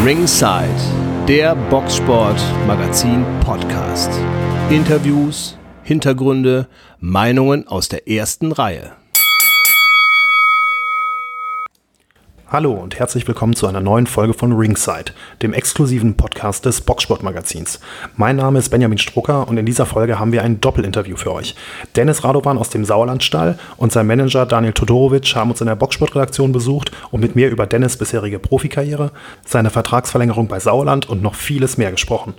Ringside, der Boxsport Magazin Podcast. Interviews, Hintergründe, Meinungen aus der ersten Reihe. Hallo und herzlich willkommen zu einer neuen Folge von Ringside, dem exklusiven Podcast des Boxsportmagazins. Mein Name ist Benjamin Strucker und in dieser Folge haben wir ein Doppelinterview für euch. Dennis Radovan aus dem Sauerlandstall und sein Manager Daniel Todorovic haben uns in der Boxsportredaktion besucht und mit mir über Dennis bisherige Profikarriere, seine Vertragsverlängerung bei Sauerland und noch vieles mehr gesprochen.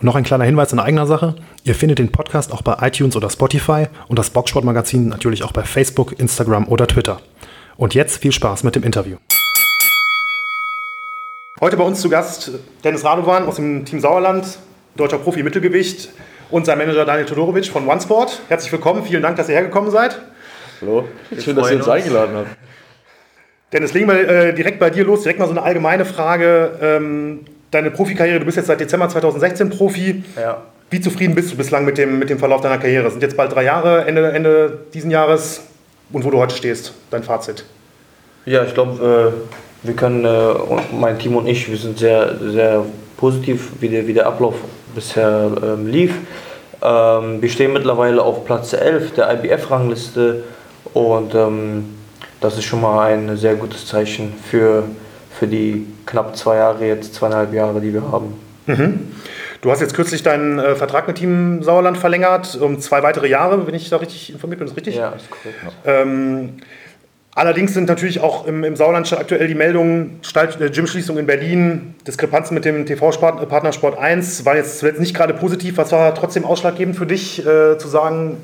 Und noch ein kleiner Hinweis in eigener Sache. Ihr findet den Podcast auch bei iTunes oder Spotify und das Boxsportmagazin natürlich auch bei Facebook, Instagram oder Twitter. Und jetzt viel Spaß mit dem Interview. Heute bei uns zu Gast Dennis Radovan aus dem Team Sauerland, deutscher Profi Mittelgewicht und sein Manager Daniel Todorovic von OneSport. Herzlich willkommen, vielen Dank, dass ihr hergekommen seid. Hallo, schön, dass ihr uns eingeladen habt. Dennis, legen wir äh, direkt bei dir los. Direkt mal so eine allgemeine Frage. Ähm, deine Profikarriere, du bist jetzt seit Dezember 2016 Profi. Ja. Wie zufrieden bist du bislang mit dem, mit dem Verlauf deiner Karriere? Es sind jetzt bald drei Jahre, Ende, Ende diesen Jahres und wo du heute stehst, dein Fazit. Ja, ich glaube, äh, wir können, äh, mein Team und ich, wir sind sehr, sehr positiv, wie der, wie der Ablauf bisher ähm, lief. Ähm, wir stehen mittlerweile auf Platz 11 der IBF-Rangliste und ähm, das ist schon mal ein sehr gutes Zeichen für, für die knapp zwei Jahre, jetzt zweieinhalb Jahre, die wir haben. Mhm. Du hast jetzt kürzlich deinen äh, Vertrag mit Team Sauerland verlängert, um zwei weitere Jahre, wenn ich da richtig informiert bin, ist richtig? Ja, ist korrekt. Allerdings sind natürlich auch im, im Sauerland aktuell die Meldungen, Stall, äh, Gymschließung in Berlin, Diskrepanzen mit dem TV-Partner äh, Sport 1 waren jetzt zuletzt nicht gerade positiv. Was war trotzdem ausschlaggebend für dich, äh, zu sagen,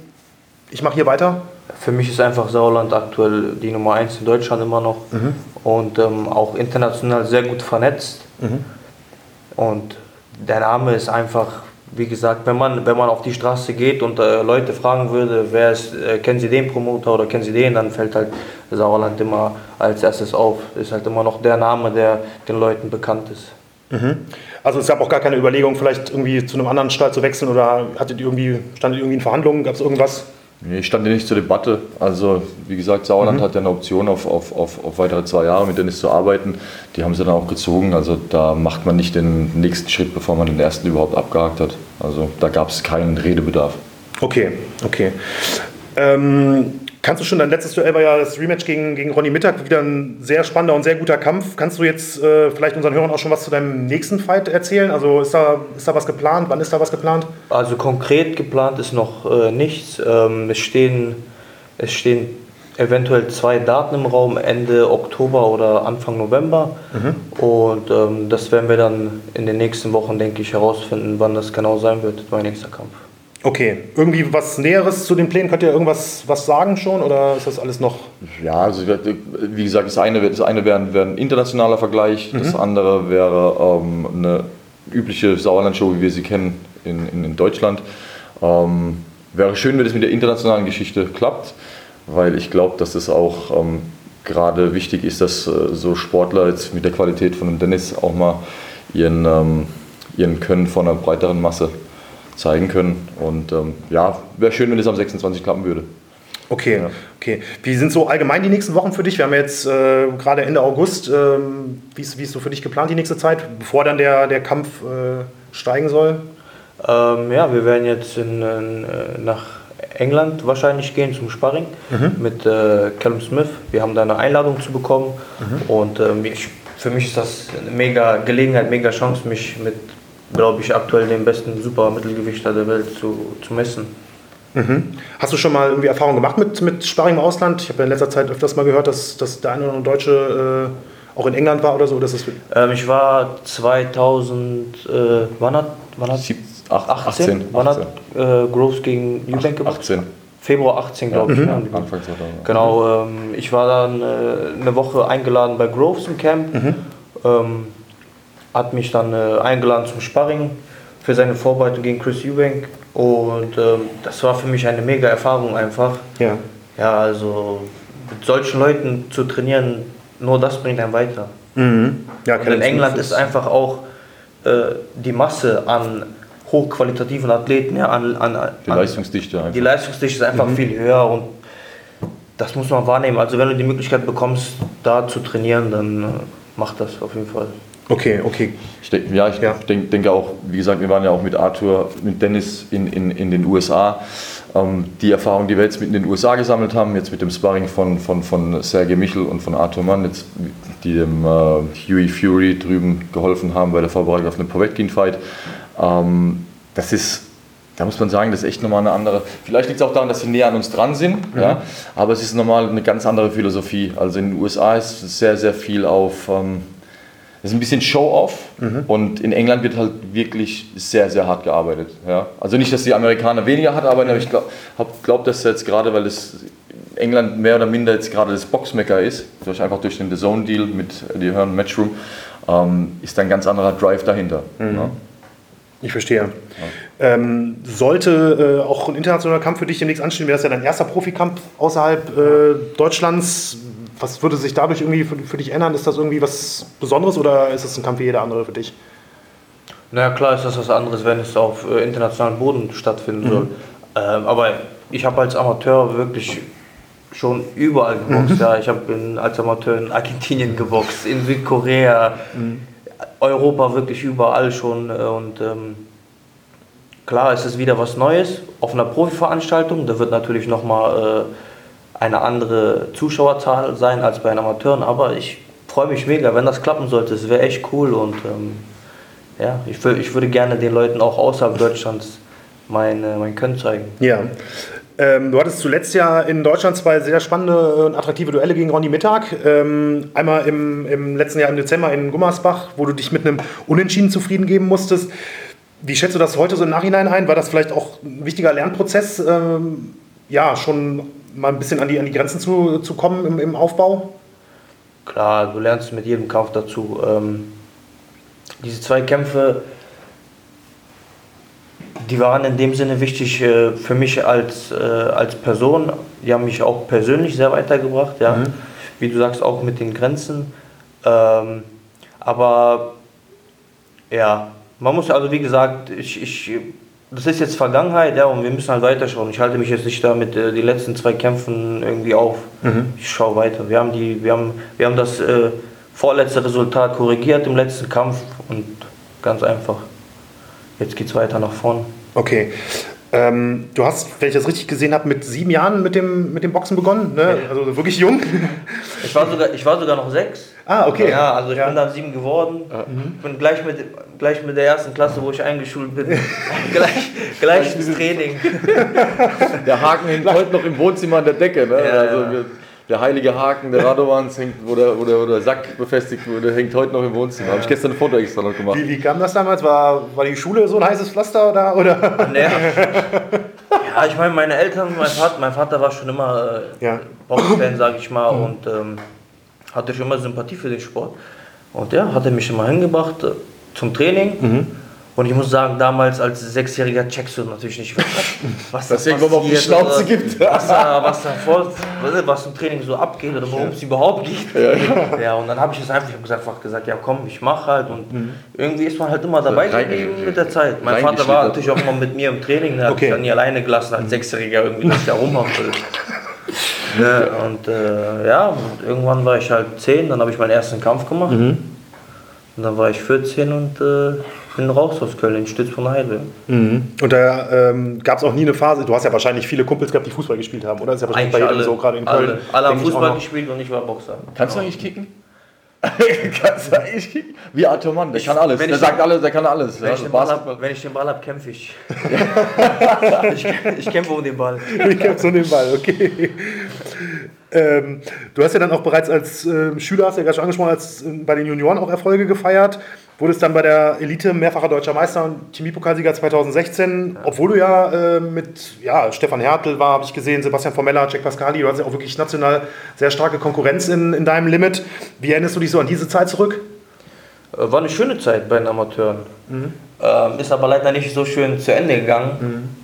ich mache hier weiter? Für mich ist einfach Sauerland aktuell die Nummer 1 in Deutschland immer noch mhm. und ähm, auch international sehr gut vernetzt. Mhm. Und der Name ist einfach wie gesagt, wenn man, wenn man auf die Straße geht und äh, Leute fragen würde, wer ist, äh, kennen Sie den Promoter oder kennen Sie den, dann fällt halt Sauerland immer als erstes auf. Ist halt immer noch der Name, der den Leuten bekannt ist. Mhm. Also es gab auch gar keine Überlegung, vielleicht irgendwie zu einem anderen Stall zu wechseln oder hattet ihr irgendwie, standet ihr irgendwie in Verhandlungen? Gab es irgendwas? Nee, ich stand ja nicht zur Debatte. Also, wie gesagt, Sauerland mhm. hat ja eine Option auf, auf, auf, auf weitere zwei Jahre mit Dennis zu arbeiten. Die haben sie dann auch gezogen. Also, da macht man nicht den nächsten Schritt, bevor man den ersten überhaupt abgehakt hat. Also, da gab es keinen Redebedarf. Okay, okay. Ähm, Kannst du schon, dein letztes Duell war ja das Rematch gegen, gegen Ronny Mittag, wieder ein sehr spannender und sehr guter Kampf. Kannst du jetzt äh, vielleicht unseren Hörern auch schon was zu deinem nächsten Fight erzählen? Also ist da, ist da was geplant? Wann ist da was geplant? Also konkret geplant ist noch äh, nichts. Ähm, es, stehen, es stehen eventuell zwei Daten im Raum, Ende Oktober oder Anfang November. Mhm. Und ähm, das werden wir dann in den nächsten Wochen, denke ich, herausfinden, wann das genau sein wird, mein nächster Kampf. Okay, irgendwie was Näheres zu den Plänen? Könnt ihr irgendwas was sagen schon oder ist das alles noch? Ja, also wie gesagt, das eine, das eine wäre, wäre ein internationaler Vergleich, mhm. das andere wäre ähm, eine übliche Sauerland-Show, wie wir sie kennen in, in, in Deutschland. Ähm, wäre schön, wenn es mit der internationalen Geschichte klappt, weil ich glaube, dass es auch ähm, gerade wichtig ist, dass äh, so Sportler jetzt mit der Qualität von Dennis auch mal ihren, ähm, ihren Können von einer breiteren Masse zeigen können. Und ähm, ja, wäre schön, wenn es am 26 klappen würde. Okay, ja. okay. Wie sind so allgemein die nächsten Wochen für dich? Wir haben jetzt äh, gerade Ende August. Ähm, wie, ist, wie ist so für dich geplant die nächste Zeit, bevor dann der, der Kampf äh, steigen soll? Ähm, ja, wir werden jetzt in, in, äh, nach England wahrscheinlich gehen zum Sparring mhm. mit äh, Callum Smith. Wir haben da eine Einladung zu bekommen mhm. und ähm, ich, für mich ist das eine mega Gelegenheit, mega Chance, mich mit glaube ich, aktuell den besten Supermittelgewichter der Welt zu, zu messen. Mhm. Hast du schon mal irgendwie Erfahrung gemacht mit, mit Sparring im Ausland? Ich habe ja in letzter Zeit öfters mal gehört, dass, dass der eine oder andere Deutsche äh, auch in England war oder so. Dass das ähm, ich war 2000, äh, wann hat, wann hat 18, 18, wann hat äh, Groves gegen Eubank gemacht? 18. Februar 18, glaube ich. Mhm. Ja, Anfang 2000. Genau, ähm, ich war dann äh, eine Woche eingeladen bei Groves im Camp. Mhm. Ähm, hat mich dann äh, eingeladen zum Sparring für seine Vorbereitung gegen Chris Eubank und ähm, das war für mich eine mega Erfahrung einfach. Ja. Ja, also mit solchen Leuten zu trainieren, nur das bringt einen weiter. Mhm. Ja, und in England ist einfach auch äh, die Masse an hochqualitativen Athleten, ja, an, an, an die Leistungsdichte einfach. Die Leistungsdichte ist einfach mhm. viel höher und das muss man wahrnehmen. Also wenn du die Möglichkeit bekommst, da zu trainieren, dann äh, mach das auf jeden Fall. Okay, okay. Ich denk, ja, ich Ja. Denk, denke auch, wie gesagt, wir waren ja auch mit Arthur, mit Dennis in, in, in den USA. Ähm, die Erfahrung, die wir jetzt mit in den USA gesammelt haben, jetzt mit dem Sparring von, von, von Sergei Michel und von Arthur Mann, jetzt, die dem äh, Huey Fury drüben geholfen haben bei der Vorbereitung auf einen Povetkin-Fight, ähm, das ist, da muss man sagen, das ist echt nochmal eine andere. Vielleicht liegt es auch daran, dass sie näher an uns dran sind, ja, aber es ist nochmal eine ganz andere Philosophie. Also in den USA ist es sehr, sehr viel auf. Ähm, das ist ein bisschen Show-off und in England wird halt wirklich sehr, sehr hart gearbeitet. Ja? Also nicht, dass die Amerikaner weniger hart arbeiten, aber ich glaube, glaub, dass jetzt gerade, weil es England mehr oder minder jetzt gerade das Boxmecker ist, durch, einfach durch den The Zone-Deal mit die hören Matchroom, ähm, ist da ein ganz anderer Drive dahinter. Ja? Ich verstehe. Ähm, sollte äh, auch ein internationaler Kampf für dich demnächst anstehen, wäre das ja dein erster Profikampf außerhalb äh, Deutschlands. Was würde sich dadurch irgendwie für, für dich ändern? Ist das irgendwie was Besonderes oder ist es ein Kampf wie jeder andere für dich? Naja, klar ist das was anderes, wenn es auf äh, internationalem Boden stattfinden soll. Ähm, aber ich habe als Amateur wirklich schon überall geboxt. Ja. Ich habe als Amateur in Argentinien geboxt, in Südkorea, Europa wirklich überall schon. äh, Und ähm, klar ist es wieder was Neues auf einer Profiveranstaltung. Da wird natürlich nochmal äh, eine andere Zuschauerzahl sein als bei den Amateuren. Aber ich freue mich mega, wenn das klappen sollte. Es wäre echt cool und ähm, ja, ich, ich würde gerne den Leuten auch außerhalb Deutschlands mein, äh, mein Können zeigen. Ja. Ähm, du hattest zuletzt ja in Deutschland zwei sehr spannende und attraktive Duelle gegen Ronny Mittag. Ähm, einmal im, im letzten Jahr im Dezember in Gummersbach, wo du dich mit einem Unentschieden zufrieden geben musstest. Wie schätzt du das heute so im Nachhinein ein? War das vielleicht auch ein wichtiger Lernprozess, ähm, ja, schon mal ein bisschen an die, an die Grenzen zu, zu kommen im, im Aufbau? Klar, du lernst mit jedem Kampf dazu. Ähm, diese zwei Kämpfe, die waren in dem Sinne wichtig äh, für mich als, äh, als Person. Die haben mich auch persönlich sehr weitergebracht, ja. Wie du sagst, auch mit den Grenzen. Ähm, aber ja, man muss also wie gesagt, ich, ich, das ist jetzt Vergangenheit, ja, und wir müssen halt weiterschauen. Ich halte mich jetzt nicht damit äh, die letzten zwei Kämpfen irgendwie auf. Ich schaue weiter. Wir haben die, wir haben, wir haben das äh, vorletzte Resultat korrigiert im letzten Kampf und ganz einfach. Jetzt geht's weiter nach vorn. Okay. Ähm, du hast, wenn ich das richtig gesehen habe, mit sieben Jahren mit dem, mit dem Boxen begonnen, ne? also wirklich jung. Ich war sogar, ich war sogar noch sechs. Ah, okay. Ja, also ich Ja. bin dann sieben geworden. Ich bin gleich mit, gleich mit der ersten Klasse, wo ich eingeschult bin, gleich, gleich ins Training. Der Haken hängt heute noch im Wohnzimmer an der Decke. Ne? Ja, also, ja. der heilige Haken der Radovans hängt, wo der, wo, der, wo der Sack befestigt wurde, hängt heute noch im Wohnzimmer. Habe ich gestern ein Foto extra noch gemacht. Wie, wie kam das damals? War, war die Schule so ein heißes Pflaster oder? oder? Naja. Ja, ich meine, meine Eltern, mein Vater, mein Vater war schon immer äh, Ja. Boxfan, sag ich mal, und ähm, hatte schon immer Sympathie für den Sport. Und ja, hat er mich immer hingebracht äh, zum Training. Und ich muss sagen, damals als Sechsjähriger checkst du natürlich nicht, was, was Dass da mal auf die passiert Schnauze gibt. Was da, was da vor, was, was im Training so abgeht oder worum es überhaupt geht. Ja, und dann habe ich es einfach, ich gesagt, einfach gesagt, ja komm, ich mach halt. Und irgendwie ist man halt immer dabei Rein- geblieben mit der Zeit. Mein Vater war natürlich auch immer mit mir im Training, der hat Okay. mich dann nie alleine gelassen als Sechsjähriger irgendwie, dass der rumhampelt. Ja, und äh, ja, und irgendwann war ich halt 10, dann habe ich meinen ersten Kampf gemacht. Und dann war ich 14 und äh, bin raus aus Köln, in Stütz von Heide. Und da ähm, gab es auch nie eine Phase, du hast ja wahrscheinlich viele Kumpels gehabt, die Fußball gespielt haben, oder? Das ist ja wahrscheinlich bei jedem so, gerade in Köln. alle, alle haben ich Fußball gespielt und ich war Boxer. Kannst du eigentlich kicken? Kannst du eigentlich kicken? Wie Arthur Mann, der kann alles. wenn Der ich- sagt alles, der kann alles. Wenn, Ja, ich den Ball hab, wenn ich den Ball habe, kämpfe ich. ich. Ich kämpfe um den Ball. Ich kämpfe so den Ball, okay. Ähm, du hast ja dann auch bereits als ähm, Schüler, hast du ja gerade schon angesprochen, als äh, bei den Junioren auch Erfolge gefeiert. Wurdest dann bei der Elite mehrfacher deutscher Meister und Chemiepokalsieger 2016, obwohl du ja äh, mit ja, Stefan Hertel war, habe ich gesehen, Sebastian Formella, Jack Pascali, du hast ja auch wirklich national sehr starke Konkurrenz in, in deinem Limit. Wie erinnerst du dich so an diese Zeit zurück? Äh, War eine schöne Zeit bei den Amateuren. Ähm, ist aber leider nicht so schön zu Ende gegangen.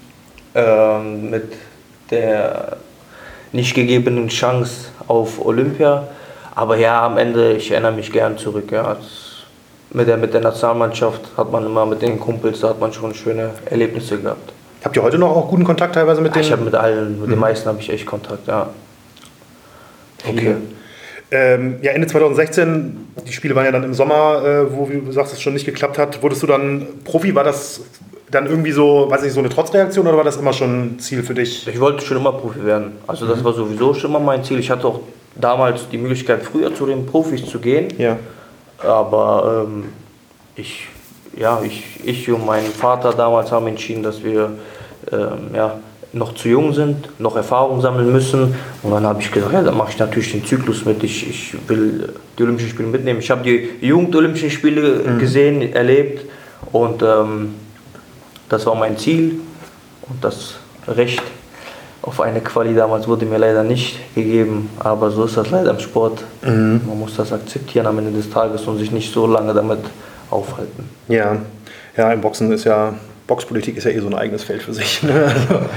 Ähm, mit der nicht gegebenen Chance auf Olympia. Aber ja, am Ende, ich erinnere mich gern zurück. Ja. Mit, der, mit der Nationalmannschaft hat man immer mit den Kumpels, da hat man schon schöne Erlebnisse gehabt. Habt ihr heute noch auch guten Kontakt teilweise mit Ja, den? ich habe mit allen, mit den meisten habe ich echt Kontakt, ja. Okay. Ähm, ja, Ende 2016, die Spiele waren ja dann im Sommer, äh, wo wie du sagst, es schon nicht geklappt hat. Wurdest du dann Profi? War das dann irgendwie so, weiß nicht, so eine Trotzreaktion oder war das immer schon ein Ziel für dich? Ich wollte schon immer Profi werden. Also das war sowieso schon immer mein Ziel. Ich hatte auch damals die Möglichkeit, früher zu den Profis zu gehen. Ja. Aber ähm, ich, ja, ich, ich und mein Vater damals haben entschieden, dass wir ähm, ja, noch zu jung sind, noch Erfahrung sammeln müssen. Und dann habe ich gesagt, ja, dann mache ich natürlich den Zyklus mit. Ich, ich will die Olympischen Spiele mitnehmen. Ich habe die Jugend-Olympischen Spiele gesehen, erlebt und ähm, das war mein Ziel. Und das Recht auf eine Quali damals wurde mir leider nicht gegeben, aber so ist das leider im Sport. Man muss das akzeptieren am Ende des Tages und sich nicht so lange damit aufhalten. Ja. Ja, im Boxen ist ja, Boxpolitik ist ja eh so ein eigenes Feld für sich. Ne?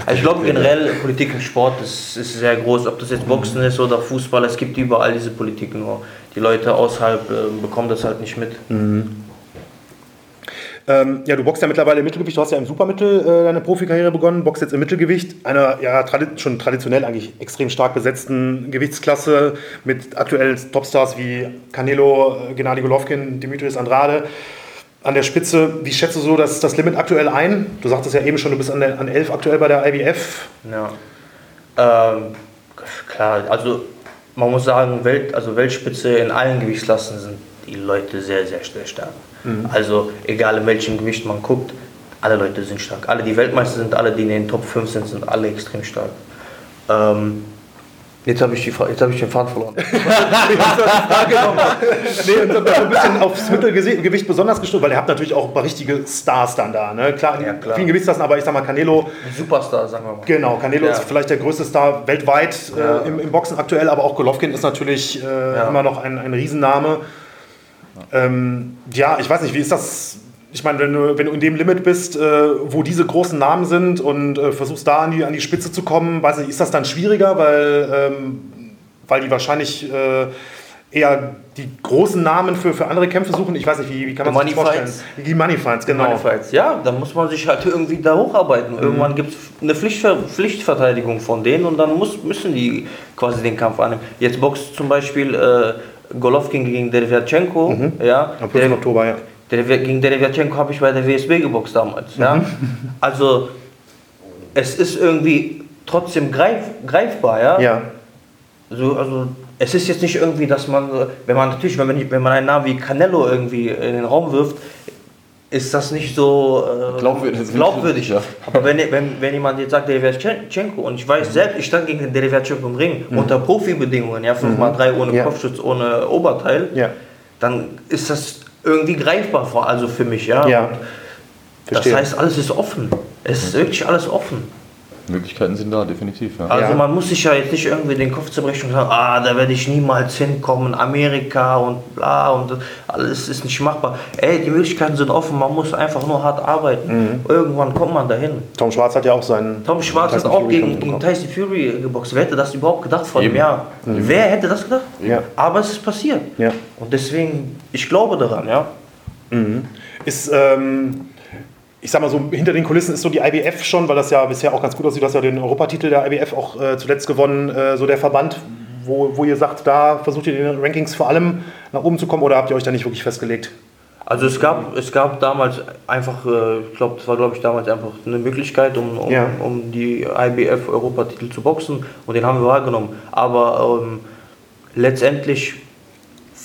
Also ich glaube generell Politik im Sport ist, ist sehr groß, ob das jetzt Boxen ist oder Fußball, es gibt überall diese Politik, nur die Leute außerhalb äh, bekommen das halt nicht mit. Ähm, ja, du boxst ja mittlerweile im Mittelgewicht. Du hast ja im Supermittel äh, deine Profikarriere begonnen, boxst jetzt im Mittelgewicht, einer ja tradi schon traditionell eigentlich extrem stark besetzten Gewichtsklasse mit aktuell Topstars wie Canelo, äh, Gennady Golovkin, Dimitrios Andrade. An der Spitze, wie schätzt du so das, das Limit aktuell ein? Du sagtest ja eben schon, du bist an, der, an 11 aktuell bei der IBF. Ja. Ähm, klar, also man muss sagen, Welt, also Weltspitze in allen Gewichtsklassen sind die Leute sehr, sehr, sehr stark. Also egal in welchem Gewicht man guckt, alle Leute sind stark. Alle, die Weltmeister sind, alle, die in den Top 5 sind, sind alle extrem stark. Ähm, jetzt habe ich, die Fra- jetzt hab ich den Faden verloren. Nee, und so ein bisschen aufs Mittelgewicht besonders gestoßen, weil ihr habt natürlich auch ein paar richtige Stars dann da. Ne? Klar, Ja, klar. vielen Gewichtsklassen, aber ich sag mal, Canelo, Superstar, sagen wir mal. genau, Canelo Ja. ist vielleicht der größte Star weltweit Ja. äh, im, im Boxen aktuell, aber auch Golovkin ist natürlich äh, immer noch ein, ein Riesenname. Ähm, ja, ich weiß nicht, wie ist das? Ich meine, wenn du, wenn du in dem Limit bist, äh, wo diese großen Namen sind und äh, versuchst da an die, an die Spitze zu kommen, weiß nicht, ist das dann schwieriger, weil, ähm, weil die wahrscheinlich äh, eher die großen Namen für, für andere Kämpfe suchen? Ich weiß nicht, wie, wie kann man sich das Money vorstellen? Die Money Fights, genau. Meine Fights. Ja, da muss man sich halt irgendwie da hocharbeiten. Irgendwann gibt es eine Pflichtver Pflichtverteidigung von denen und dann muss, müssen die quasi den Kampf annehmen. Jetzt boxt zum Beispiel äh, Golovkin gegen Derevyanchenko. Ja, Am 5. Oktober, ja. gegen Derevyanchenko habe ich bei der WSB geboxt damals. Ja? Also es ist irgendwie trotzdem greif, greifbar. Ja? Ja, So, also es ist jetzt nicht irgendwie, dass man, wenn man natürlich, wenn man, wenn man einen Namen wie Canelo irgendwie in den Raum wirft, ist das nicht so äh, Glaubwürdig. glaubwürdig. Ja. Aber wenn, wenn, wenn jemand jetzt sagt, Derevyanchenko, und ich weiß selbst, ich stand gegen den Derevyanchenko im Ring, unter Profibedingungen, ja, 5x3 ohne Ja. Kopfschutz, ohne Oberteil, ja, dann ist das irgendwie greifbar vor, also für mich, ja. ja. Das heißt, alles ist offen. Es ist wirklich alles offen. Möglichkeiten sind da, definitiv. Ja. Also Ja. man muss sich ja jetzt nicht irgendwie den Kopf zerbrechen und sagen, ah, da werde ich niemals hinkommen, Amerika und bla und alles ist nicht machbar. Ey, die Möglichkeiten sind offen, man muss einfach nur hart arbeiten. Irgendwann kommt man dahin. Tom Schwarz hat ja auch seinen. Tom Schwarz hat auch Fury gegen, gegen. Tyson Fury geboxt. Wer hätte das überhaupt gedacht vor einem. Jahr? Wer hätte das gedacht? Ja. Aber es ist passiert. Ja. Und deswegen, ich glaube daran, ja. Ist, ähm, ich sag mal so, hinter den Kulissen ist so die IBF schon, weil das ja bisher auch ganz gut aussieht. Du hast ja den Europatitel der IBF auch äh, zuletzt gewonnen. Äh, so der Verband, wo, wo ihr sagt, da versucht ihr in den Rankings vor allem nach oben zu kommen oder habt ihr euch da nicht wirklich festgelegt? Also es gab, es gab damals einfach, äh, ich glaube, das war glaube ich damals einfach eine Möglichkeit, um, um, Ja. um die IBF Europatitel zu boxen und den haben wir wahrgenommen. Aber ähm, letztendlich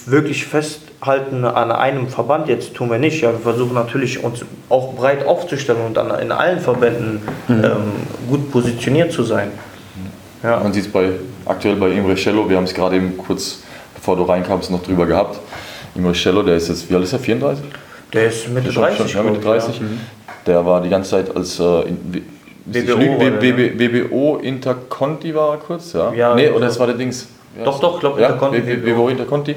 wirklich festhalten an einem Verband jetzt tun wir nicht. Ja, wir versuchen natürlich uns auch breit aufzustellen und dann in allen Verbänden ähm, gut positioniert zu sein. Ja. Man sieht es bei, aktuell bei Imre Cello, wir haben es gerade eben kurz, bevor du reinkamst, noch drüber gehabt. Imre Cello, der ist jetzt, wie alt ist er, 34? Der ist Mitte Schon- 30. schon, ja, Mitte glaub ich, 30. Der war die ganze Zeit als äh, in, BBO der, BBO Interconti war er kurz, ja? Ja, nee, oder es war der Dings. Wie Doch, doch, ich glaub, ja, Interconti. BBO Interconti.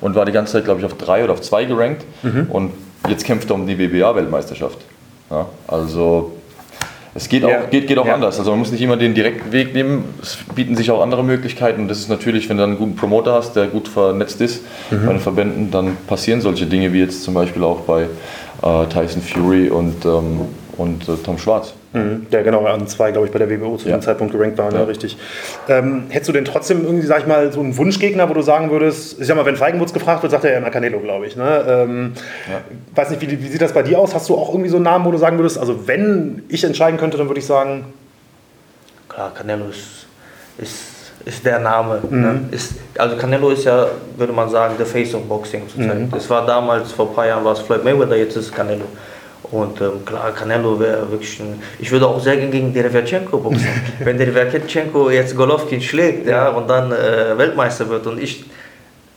Und war die ganze Zeit, glaube ich, auf drei oder auf zwei gerankt. Mhm. Und jetzt kämpft er um die BBA-Weltmeisterschaft. Ja, also es geht auch, Ja. geht, geht auch Ja. anders. Also man muss nicht immer den direkten Weg nehmen. Es bieten sich auch andere Möglichkeiten. Und das ist natürlich, wenn du einen guten Promoter hast, der gut vernetzt ist Mhm. bei den Verbänden, dann passieren solche Dinge wie jetzt zum Beispiel auch bei äh, Tyson Fury und, ähm, und äh, Tom Schwarz. Mhm. Ja, genau, an zwei, glaube ich, bei der WBO zu Ja. dem Zeitpunkt gerankt waren, ja, Ja. richtig. Ähm, hättest du denn trotzdem irgendwie, sag ich mal, so einen Wunschgegner, wo du sagen würdest, ich sag mal, wenn Feigenwurz gefragt wird, sagt er ja immer Canelo, glaube ich. Ne? Ähm, Weiß nicht, wie, wie sieht das bei dir aus? Hast du auch irgendwie so einen Namen, wo du sagen würdest, also wenn ich entscheiden könnte, dann würde ich sagen, Klar, Canelo ist, ist, ist der Name. Ne? Ist, also Canelo ist ja, würde man sagen, der Face of Boxing zurzeit. Es war damals, vor ein paar Jahren war es Floyd Mayweather, jetzt ist es Canelo. Und ähm, klar, Canelo wäre wirklich ein. Ich würde auch sehr gerne gegen Derevyanchenko boxen. Wenn Derevyanchenko jetzt Golovkin schlägt ja, und dann äh, Weltmeister wird und ich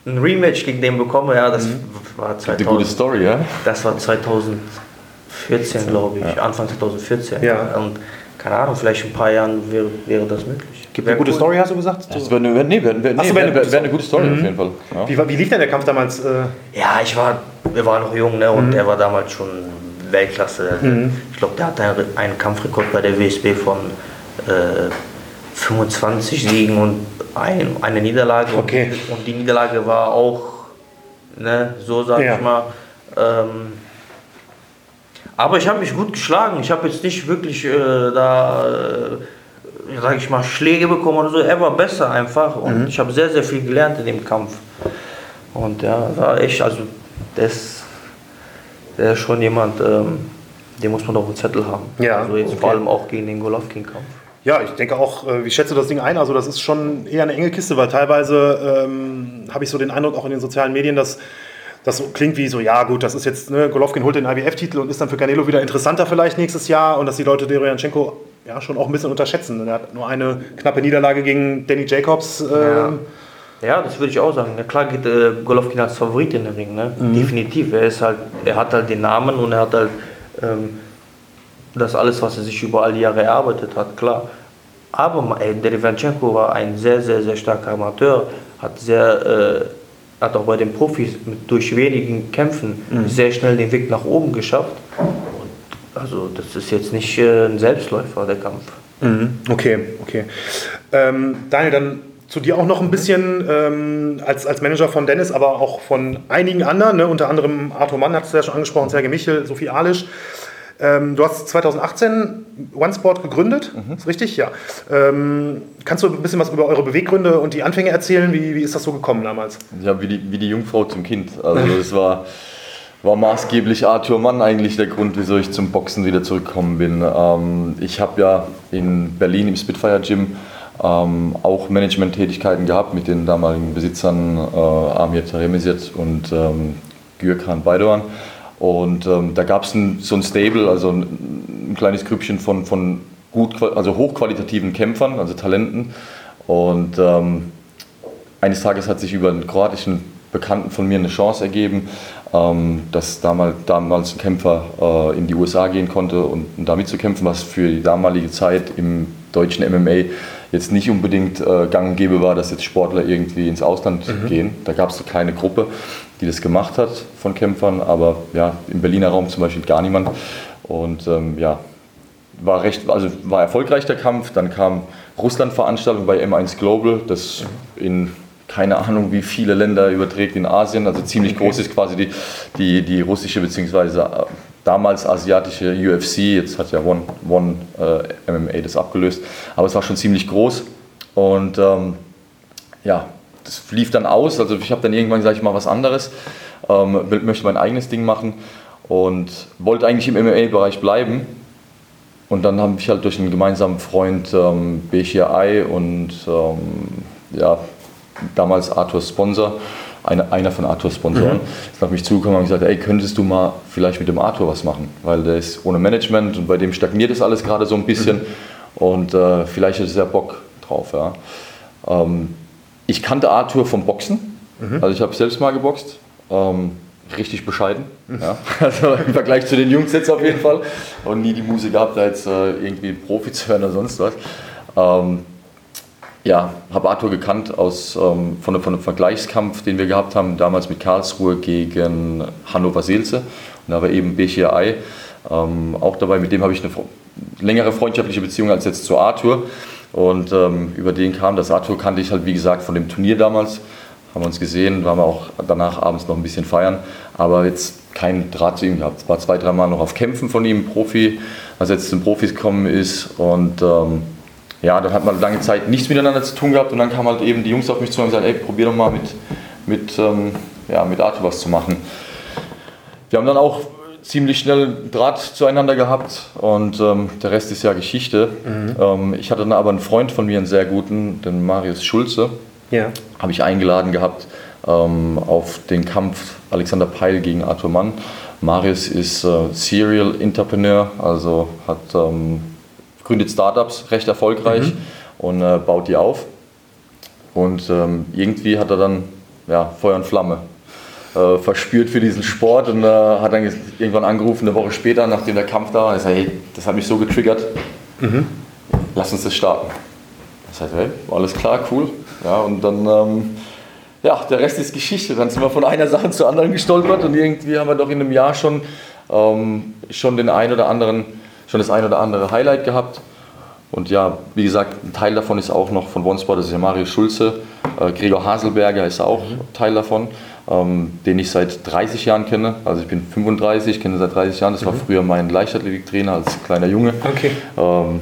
ein Rematch gegen den bekomme, ja, das war Eine 2000. gute Story, ja? Das war 2014, glaube ich, Anfang 2014. Ja. Und keine Ahnung, vielleicht in ein paar Jahren wäre, wäre das möglich. gibt eine gute Story, hast du gesagt? Das wäre eine, nee, wär, Ach so, nee, wär eine wär, gute wär eine gute Story auf jeden Fall. Ja. Wie, war- wie lief denn der Kampf damals? Äh, Ja, ich war, wir waren noch jung ne, und er war damals schon Weltklasse. Ich glaube, der hatte einen, Kampfrekord bei der WSB von äh, 25 Siegen und ein, eine Niederlage. Okay. Und, und die Niederlage war auch, ne, so sage Ja. ich mal. Ähm, aber ich habe mich gut geschlagen. Ich habe jetzt nicht wirklich äh, da, äh, sage ich mal, Schläge bekommen oder so. Er war besser einfach und ich habe sehr, sehr viel gelernt in dem Kampf. Und ja, war echt, also das, der ist schon jemand, ähm, den muss man auf dem Zettel haben. Ja, also jetzt okay. vor allem auch gegen den Golovkin-Kampf. Ja, ich denke auch, äh, wie schätze das Ding ein? Also das ist schon eher eine enge Kiste, weil teilweise ähm, habe ich so den Eindruck auch in den sozialen Medien, dass das klingt wie so, ja gut, das ist jetzt, ne, Golovkin holt den IBF-Titel und ist dann für Canelo wieder interessanter vielleicht nächstes Jahr und dass die Leute Deroyanchenko ja schon auch ein bisschen unterschätzen. Er hat nur eine knappe Niederlage gegen Danny Jacobs. ähm, Ja. Ja, das würde ich auch sagen. Ja, klar geht äh, Golovkin als Favorit in den Ring, ne? Definitiv. Er, ist halt, er hat halt den Namen und er hat halt ähm, das alles, was er sich über all die Jahre erarbeitet hat, klar. Aber ey, Derivanchenko war ein sehr, sehr, sehr starker Amateur, hat sehr, äh, hat auch bei den Profis mit, durch wenigen Kämpfen sehr schnell den Weg nach oben geschafft. Und also das ist jetzt nicht äh, ein Selbstläufer, der Kampf. Mhm, Okay, okay. Ähm, Daniel, dann zu dir auch noch ein bisschen ähm, als, als Manager von Dennis, aber auch von einigen anderen, ne? unter anderem Arthur Mann, hat es ja schon angesprochen, Serge Michel, Sophie Alisch. Ähm, du hast 2018 OneSport gegründet, ist richtig? Ja. Ähm, kannst du ein bisschen was über eure Beweggründe und die Anfänge erzählen? Wie, wie ist das so gekommen damals? Ja, wie die, wie die Jungfrau zum Kind. Also es war, war maßgeblich Arthur Mann eigentlich der Grund, wieso ich zum Boxen wieder zurückgekommen bin. Ähm, ich habe ja in Berlin im Spitfire Gym ähm, auch Management-Tätigkeiten gehabt mit den damaligen Besitzern äh, Amir Teremesiet und ähm, Gürkan Beidoan. Und ähm, da gab es so ein Stable, also ein, ein kleines Grüppchen von, von gut, also hochqualitativen Kämpfern, also Talenten. Und ähm, eines Tages hat sich über einen kroatischen Bekannten von mir eine Chance ergeben, ähm, dass damals, damals ein Kämpfer äh, in die USA gehen konnte und, und da mitzukämpfen, was für die damalige Zeit im deutschen MMA jetzt nicht unbedingt äh, gang und gäbe war, dass jetzt Sportler irgendwie ins Ausland gehen. Da gab es keine Gruppe, die das gemacht hat von Kämpfern, aber ja, im Berliner Raum zum Beispiel gar niemand. Und ähm, ja, war recht, also war erfolgreich der Kampf. Dann kam Russland-Veranstaltung bei M1 Global, das in keine Ahnung wie viele Länder überträgt in Asien. Also ziemlich groß ist quasi die, die, die russische bzw. damals asiatische UFC. Jetzt hat ja One, One äh, MMA das abgelöst. Aber es war schon ziemlich groß. Und ähm, ja, das lief dann aus. Also ich habe dann irgendwann gesagt, ich mache was anderes, ähm, möchte mein eigenes Ding machen und wollte eigentlich im MMA-Bereich bleiben. Und dann habe ich halt durch einen gemeinsamen Freund ähm, Bechir und ähm, ja, damals Arthurs Sponsor, einer, einer von Arthurs Sponsoren, ist auf mich zugekommen und gesagt, ey, könntest du mal vielleicht mit dem Arthur was machen? Weil der ist ohne Management und bei dem stagniert das alles gerade so ein bisschen und äh, vielleicht ist er Bock drauf. Ja. Ähm, ich kannte Arthur vom Boxen, also ich habe selbst mal geboxt. Ähm, richtig bescheiden. Ja. Also im Vergleich zu den Jungs jetzt auf jeden Fall. Und nie die Muse gehabt, da jetzt äh, irgendwie Profi zu werden oder sonst was. Ähm, ja, habe Arthur gekannt aus, ähm, von, von einem Vergleichskampf, den wir gehabt haben, damals mit Karlsruhe gegen Hannover Seelze. Und da war eben Ai ähm, auch dabei. Mit dem habe ich eine längere freundschaftliche Beziehung als jetzt zu Arthur. Und ähm, über den kam das. Arthur kannte ich halt, wie gesagt, von dem Turnier damals. haben wir uns gesehen, waren wir auch danach abends noch ein bisschen feiern, aber jetzt keinen Draht zu ihm gehabt. Es war zwei, dreimal noch auf Kämpfen von ihm, Profi, als er jetzt zum Profis gekommen ist und ähm, ja, dann hat man lange Zeit nichts miteinander zu tun gehabt und dann kamen halt eben die Jungs auf mich zu und gesagt, ey, probier doch mal mit, mit, ähm, ja, mit Arthur was zu machen. Wir haben dann auch ziemlich schnell Draht zueinander gehabt und ähm, der Rest ist ja Geschichte. Mhm. Ähm, ich hatte dann aber einen Freund von mir, einen sehr guten, den Marius Schulze, ja. habe ich eingeladen gehabt ähm, auf den Kampf Alexander Peil gegen Arthur Mann. Marius ist äh, Serial Entrepreneur, also hat ähm, gründet Startups recht erfolgreich mhm. und äh, baut die auf. Und ähm, irgendwie hat er dann ja, Feuer und Flamme äh, verspürt für diesen Sport und äh, hat dann irgendwann angerufen, eine Woche später, nachdem der Kampf da war, und gesagt, hey, das hat mich so getriggert, mhm. lass uns das starten. Das heißt, hey, alles klar, cool. Ja, und dann, ähm, ja, der Rest ist Geschichte. Dann sind wir von einer Sache zur anderen gestolpert und irgendwie haben wir doch in einem Jahr schon, ähm, schon den ein oder anderen, schon das ein oder andere Highlight gehabt. Und ja, wie gesagt, ein Teil davon ist auch noch von OneSport, das ist ja Mario Schulze. Äh, Gregor Haselberger ist auch mhm. Teil davon ähm, den ich seit 30 Jahren kenne. Also ich bin 35, kenne seit 30 Jahren. Das war mhm. früher mein Leichtathletiktrainer als kleiner Junge. Okay. Ähm,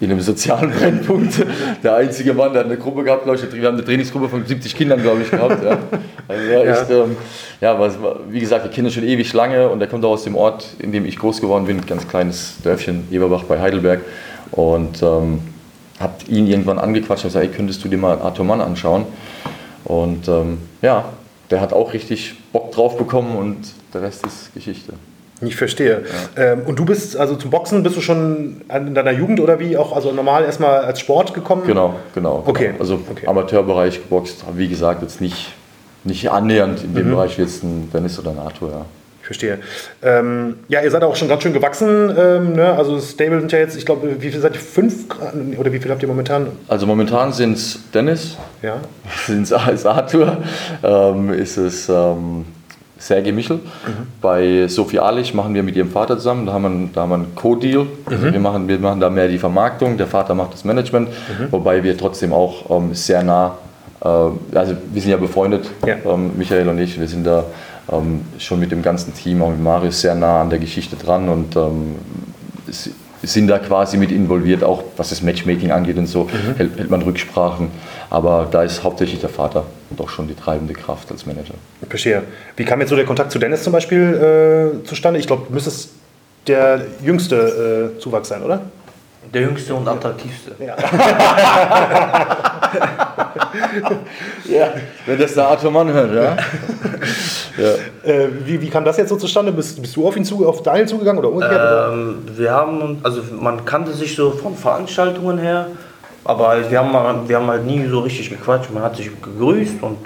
in einem sozialen Brennpunkt. Der einzige Mann, der hat eine Gruppe gehabt, glaube ich. Wir haben eine Trainingsgruppe von 70 Kindern, glaube ich, gehabt. Ja. Also ja. Ist, ähm, ja, was, wie gesagt, wir kennen schon ewig lange und er kommt auch aus dem Ort, in dem ich groß geworden bin, ganz kleines Dörfchen, Eberbach bei Heidelberg. Und ähm, habe ihn irgendwann angequatscht und gesagt, hey, könntest du dir mal Arthur Mann anschauen? Und ähm, ja, der hat auch richtig Bock drauf bekommen und der Rest ist Geschichte. Ich verstehe. Ja. Ähm, und du bist also zum Boxen bist du schon in deiner Jugend oder wie auch also normal erstmal als Sport gekommen? Genau, genau. Okay. Also okay. Amateurbereich geboxt, wie gesagt, jetzt nicht, nicht annähernd in dem mhm. Bereich wie jetzt ein Dennis oder ein Arthur, ja. Ich verstehe. Ähm, ja, ihr seid auch schon ganz schön gewachsen. Ähm, ne? Also Stable sind ja jetzt, ich glaube, wie viel seid ihr? Fünf? Oder wie viel habt ihr momentan? Also momentan sind es Dennis, ja. sind es Arthur, ähm, ist es ähm, Sergei Michel. Mhm. Bei Sophie Alich machen wir mit ihrem Vater zusammen, da haben wir, da haben wir einen Co-Deal. Also mhm. wir, machen, wir machen da mehr die Vermarktung, der Vater macht das Management, mhm. wobei wir trotzdem auch ähm, sehr nah, äh, also wir sind ja befreundet, ja. Ähm, Michael und ich, wir sind da ähm, schon mit dem ganzen Team, auch mit Marius, sehr nah an der Geschichte dran und ähm, sind da quasi mit involviert, auch was das Matchmaking angeht und so, mhm. hält, hält, man Rücksprachen. Aber da ist hauptsächlich der Vater doch schon die treibende Kraft als Manager. Ich verstehe. Wie kam jetzt so der Kontakt zu Dennis zum Beispiel äh, zustande? Ich glaube, du müsstest der jüngste äh, Zuwachs sein, oder? Der jüngste und attraktivste. Ja. ja, wenn das der Arthur Mann hört, ja. ja. Äh, wie, wie kam das jetzt so zustande? Bist, bist du auf ihn zu, auf Daniel zugegangen oder umgekehrt? Ähm, wir haben, also man kannte sich so von Veranstaltungen her, aber wir haben, wir haben halt nie so richtig gequatscht. Man hat sich gegrüßt und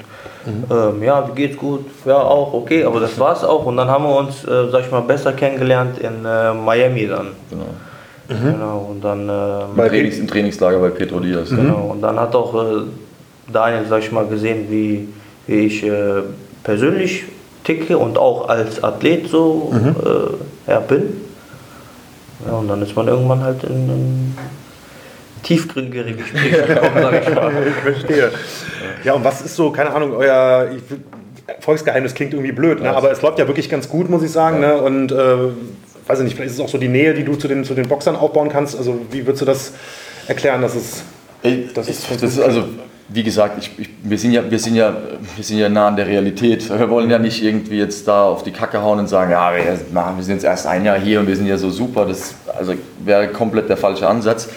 mhm. ähm, ja, wie geht's gut? Ja, auch okay, aber das war's auch. Und dann haben wir uns, äh, sag ich mal, besser kennengelernt in äh, Miami dann. Genau. Mhm. Genau, und dann. Ähm, bei Trainings, Im Trainingslager bei Petro Diaz. Genau, und dann hat auch äh, Daniel, sag ich mal, gesehen, wie, wie ich äh, persönlich ticke und auch als Athlet so mhm. äh, ja, bin. Ja, und dann ist man irgendwann halt in, in tiefgründigere Gespräche gekommen, sag ich mal. ich verstehe. Ja, und was ist so, keine Ahnung, euer. Volksgeheimnis klingt irgendwie blöd, ne? aber es läuft ja wirklich ganz gut, muss ich sagen. Ja. Ne? Und äh, weiß ich nicht, vielleicht ist es auch so die Nähe, die du zu den, zu den Boxern aufbauen kannst. Also wie würdest du das erklären, dass es, dass es das ist also wie gesagt, ich, ich, wir, sind ja, wir, sind ja, wir sind ja nah an der Realität. Wir wollen ja nicht irgendwie jetzt da auf die Kacke hauen und sagen, ja, wir, wir sind jetzt erst ein Jahr hier und wir sind ja so super. Das also wäre komplett der falsche Ansatz.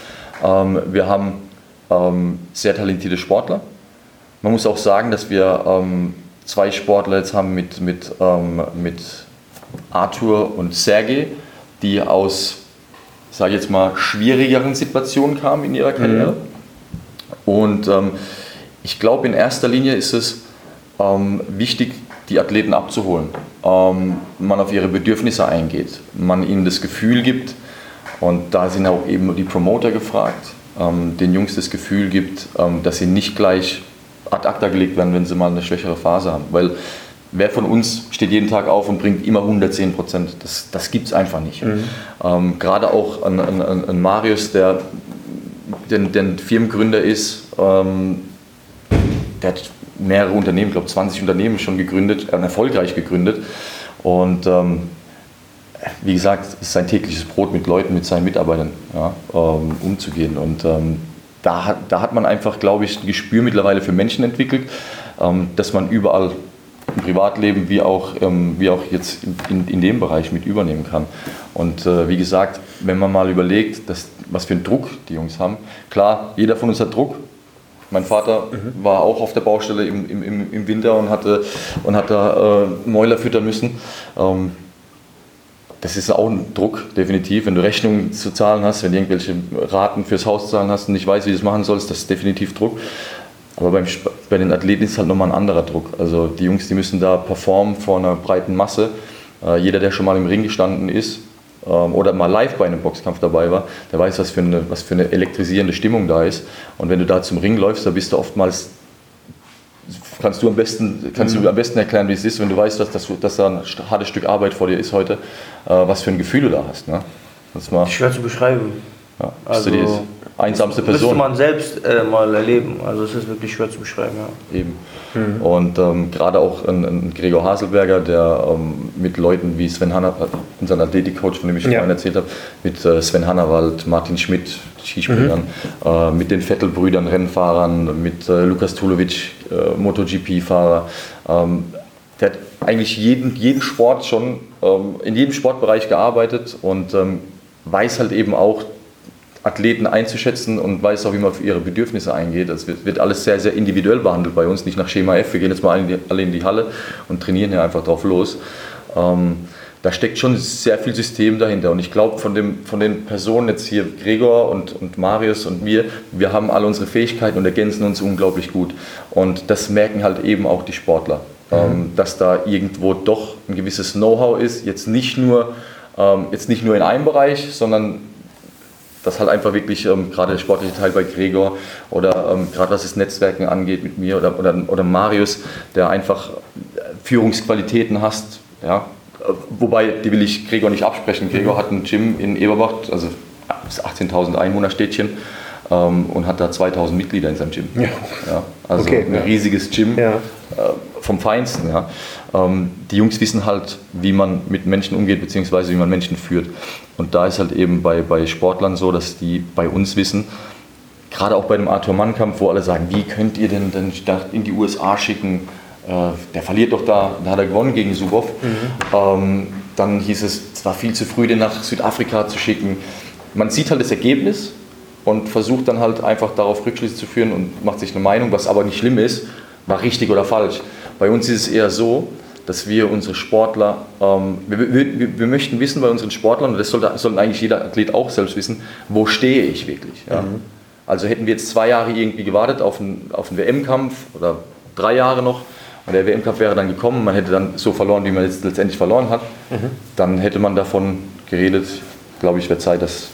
Ähm, wir haben ähm, sehr talentierte Sportler. Man muss auch sagen, dass wir ähm, zwei Sportler jetzt haben mit, mit, ähm, mit Arthur und Sergei, die aus, sage ich jetzt mal, schwierigeren Situationen kamen in ihrer Karriere. Mhm. Und ähm, ich glaube, in erster Linie ist es ähm, wichtig, die Athleten abzuholen, ähm, man auf ihre Bedürfnisse eingeht, man ihnen das Gefühl gibt, und da sind auch eben die Promoter gefragt, ähm, den Jungs das Gefühl gibt, ähm, dass sie nicht gleich ad acta gelegt werden, wenn sie mal eine schwächere Phase haben. Weil wer von uns steht jeden Tag auf und bringt immer 110 Prozent? Das, das gibt es einfach nicht. Mhm. Ähm, Gerade auch an, an, an, Marius, der den, den Firmengründer ist, ähm, der hat mehrere Unternehmen, ich glaube 20 Unternehmen schon gegründet, äh, erfolgreich gegründet. Und ähm, wie gesagt, es ist sein tägliches Brot mit Leuten, mit seinen Mitarbeitern ja, ähm, umzugehen. Und ähm, da, hat, da hat man einfach, glaube ich, ein Gespür mittlerweile für Menschen entwickelt, ähm, dass man überall im Privatleben wie auch, ähm, wie auch jetzt in, in dem Bereich mit übernehmen kann. Und äh, wie gesagt, wenn man mal überlegt, dass, was für einen Druck die Jungs haben, klar, jeder von uns hat Druck. Mein Vater mhm. war auch auf der Baustelle im, im, im Winter und hatte, und hat da äh, Mäuler füttern müssen. Ähm, das ist auch ein Druck, definitiv. Wenn du Rechnungen zu zahlen hast, wenn du irgendwelche Raten fürs Haus zahlen hast und nicht weißt, wie du das machen sollst, das ist definitiv Druck. Aber beim, bei den Athleten ist es halt nochmal ein anderer Druck. Also die Jungs, die müssen da performen vor einer breiten Masse. Äh, jeder, der schon mal im Ring gestanden ist ähm, oder mal live bei einem Boxkampf dabei war, der weiß, was für, eine, was für eine elektrisierende Stimmung da ist. Und wenn du da zum Ring läufst, da bist du oftmals kannst du am besten, kannst mhm. du am besten erklären, wie es ist, wenn du weißt, dass, dass, dass da ein hartes Stück Arbeit vor dir ist heute, äh, was für ein Gefühl du da hast. Ne? Das mal, Schwer zu beschreiben. Ja, also, die einsamste Person. Müsste man selbst äh, mal erleben. Also es ist wirklich schwer zu beschreiben. Ja. Eben. Mhm. Und ähm, gerade auch ein, ein, Gregor Haselberger, der ähm, mit Leuten wie Sven Hanna, unseren Athletikcoach, von dem ich ja. vorhin erzählt habe, mit äh, Sven Hannawald, Martin Schmidt, Skispringern, mhm. äh, mit den Vettel-Brüdern, Rennfahrern, mit äh, Lukas Tulovic, äh, MotoGP-Fahrer. Ähm, der hat eigentlich jeden, jeden Sport schon, ähm, in jedem Sportbereich gearbeitet und ähm, weiß halt eben auch, Athleten einzuschätzen und weiß auch, wie man auf ihre Bedürfnisse eingeht. Das wird, wird, alles sehr, sehr individuell behandelt bei uns, nicht nach Schema F. Wir gehen jetzt mal alle in die, alle in die Halle und trainieren hier einfach drauf los. Ähm, da steckt schon sehr viel System dahinter. Und ich glaube, von, von den Personen jetzt hier, Gregor und, und Marius und wir, wir haben alle unsere Fähigkeiten und ergänzen uns unglaublich gut. Und das merken halt eben auch die Sportler, mhm. ähm, dass da irgendwo doch ein gewisses Know-how ist. Jetzt nicht, nur, ähm, jetzt nicht nur in einem Bereich, sondern das halt einfach wirklich ähm, gerade der sportliche Teil bei Gregor oder ähm, gerade was das Netzwerken angeht mit mir oder, oder, oder Marius, der einfach Führungsqualitäten hast. Ja? Wobei, die will ich Gregor nicht absprechen. Gregor hat ein Gym in Eberbach, also 18.000 Einwohnerstädtchen ähm, und hat da 2.000 Mitglieder in seinem Gym. Ja. ja also okay, ein ja. riesiges Gym ja. äh, vom Feinsten. Ja. Ähm, die Jungs wissen halt, wie man mit Menschen umgeht, beziehungsweise wie man Menschen führt. Und da ist halt eben bei, bei Sportlern so, dass die bei uns wissen, gerade auch bei dem Arthur-Mann-Kampf, wo alle sagen, wie könnt ihr denn, denn in die USA schicken? Äh, der verliert doch da, da hat er gewonnen gegen Subov. Mhm. Ähm, dann hieß es, es war viel zu früh, den nach Südafrika zu schicken. Man sieht halt das Ergebnis und versucht dann halt einfach darauf Rückschlüsse zu führen und macht sich eine Meinung, was aber nicht schlimm ist, war richtig oder falsch. Bei uns ist es eher so, dass wir unsere Sportler, ähm, wir, wir, wir, möchten wissen bei unseren Sportlern, und das sollte, sollte eigentlich jeder Athlet auch selbst wissen, wo stehe ich wirklich. Ja? Mhm. Also hätten wir jetzt zwei Jahre irgendwie gewartet auf einen, auf einen WM-Kampf oder drei Jahre noch, und der WM-Kampf wäre dann gekommen, man hätte dann so verloren, wie man jetzt letztendlich verloren hat, mhm. dann hätte man davon geredet, glaube ich, wird Zeit, dass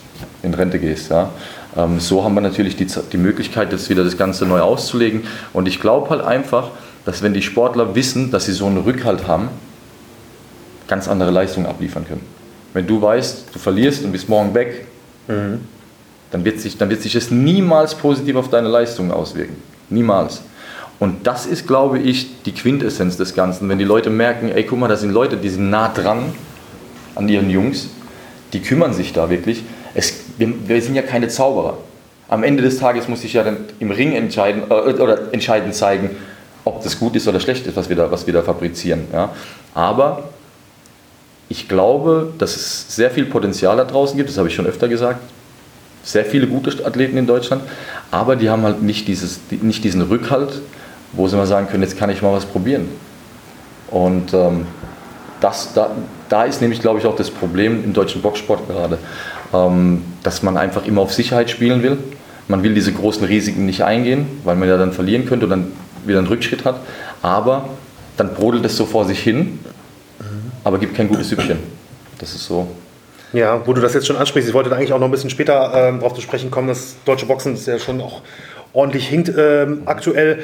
in Rente gehst. Ja? Ähm, so haben wir natürlich die, die Möglichkeit, jetzt wieder das Ganze neu auszulegen. Und ich glaube halt einfach, dass wenn die Sportler wissen, dass sie so einen Rückhalt haben, ganz andere Leistungen abliefern können. Wenn du weißt, du verlierst und bist morgen weg, mhm. dann, wird sich, dann wird sich das niemals positiv auf deine Leistungen auswirken. Niemals. Und das ist, glaube ich, die Quintessenz des Ganzen. Wenn die Leute merken, ey, guck mal, da sind Leute, die sind nah dran an ihren Jungs, die kümmern sich da wirklich. Es, wir, wir sind ja keine Zauberer. Am Ende des Tages muss ich ja dann im Ring entscheiden äh, oder entscheidend zeigen, ob das gut ist oder schlecht ist, was wir da, was wir da fabrizieren. Ja. Aber ich glaube, dass es sehr viel Potenzial da draußen gibt, das habe ich schon öfter gesagt. Sehr viele gute Athleten in Deutschland, aber die haben halt nicht, dieses, nicht diesen Rückhalt, wo sie mal sagen können, jetzt kann ich mal was probieren. Und ähm, das, da, da ist nämlich, glaube ich, auch das Problem im deutschen Boxsport gerade, ähm, dass man einfach immer auf Sicherheit spielen will. Man will diese großen Risiken nicht eingehen, weil man ja dann verlieren könnte und dann wieder einen Rückschritt hat. Aber dann brodelt es so vor sich hin, aber gibt kein gutes Süppchen. Das ist so. Ja, wo du das jetzt schon ansprichst, ich wollte eigentlich auch noch ein bisschen später ähm, darauf zu sprechen kommen, dass deutsche Boxen ist ja schon auch ordentlich hinkt ähm, aktuell.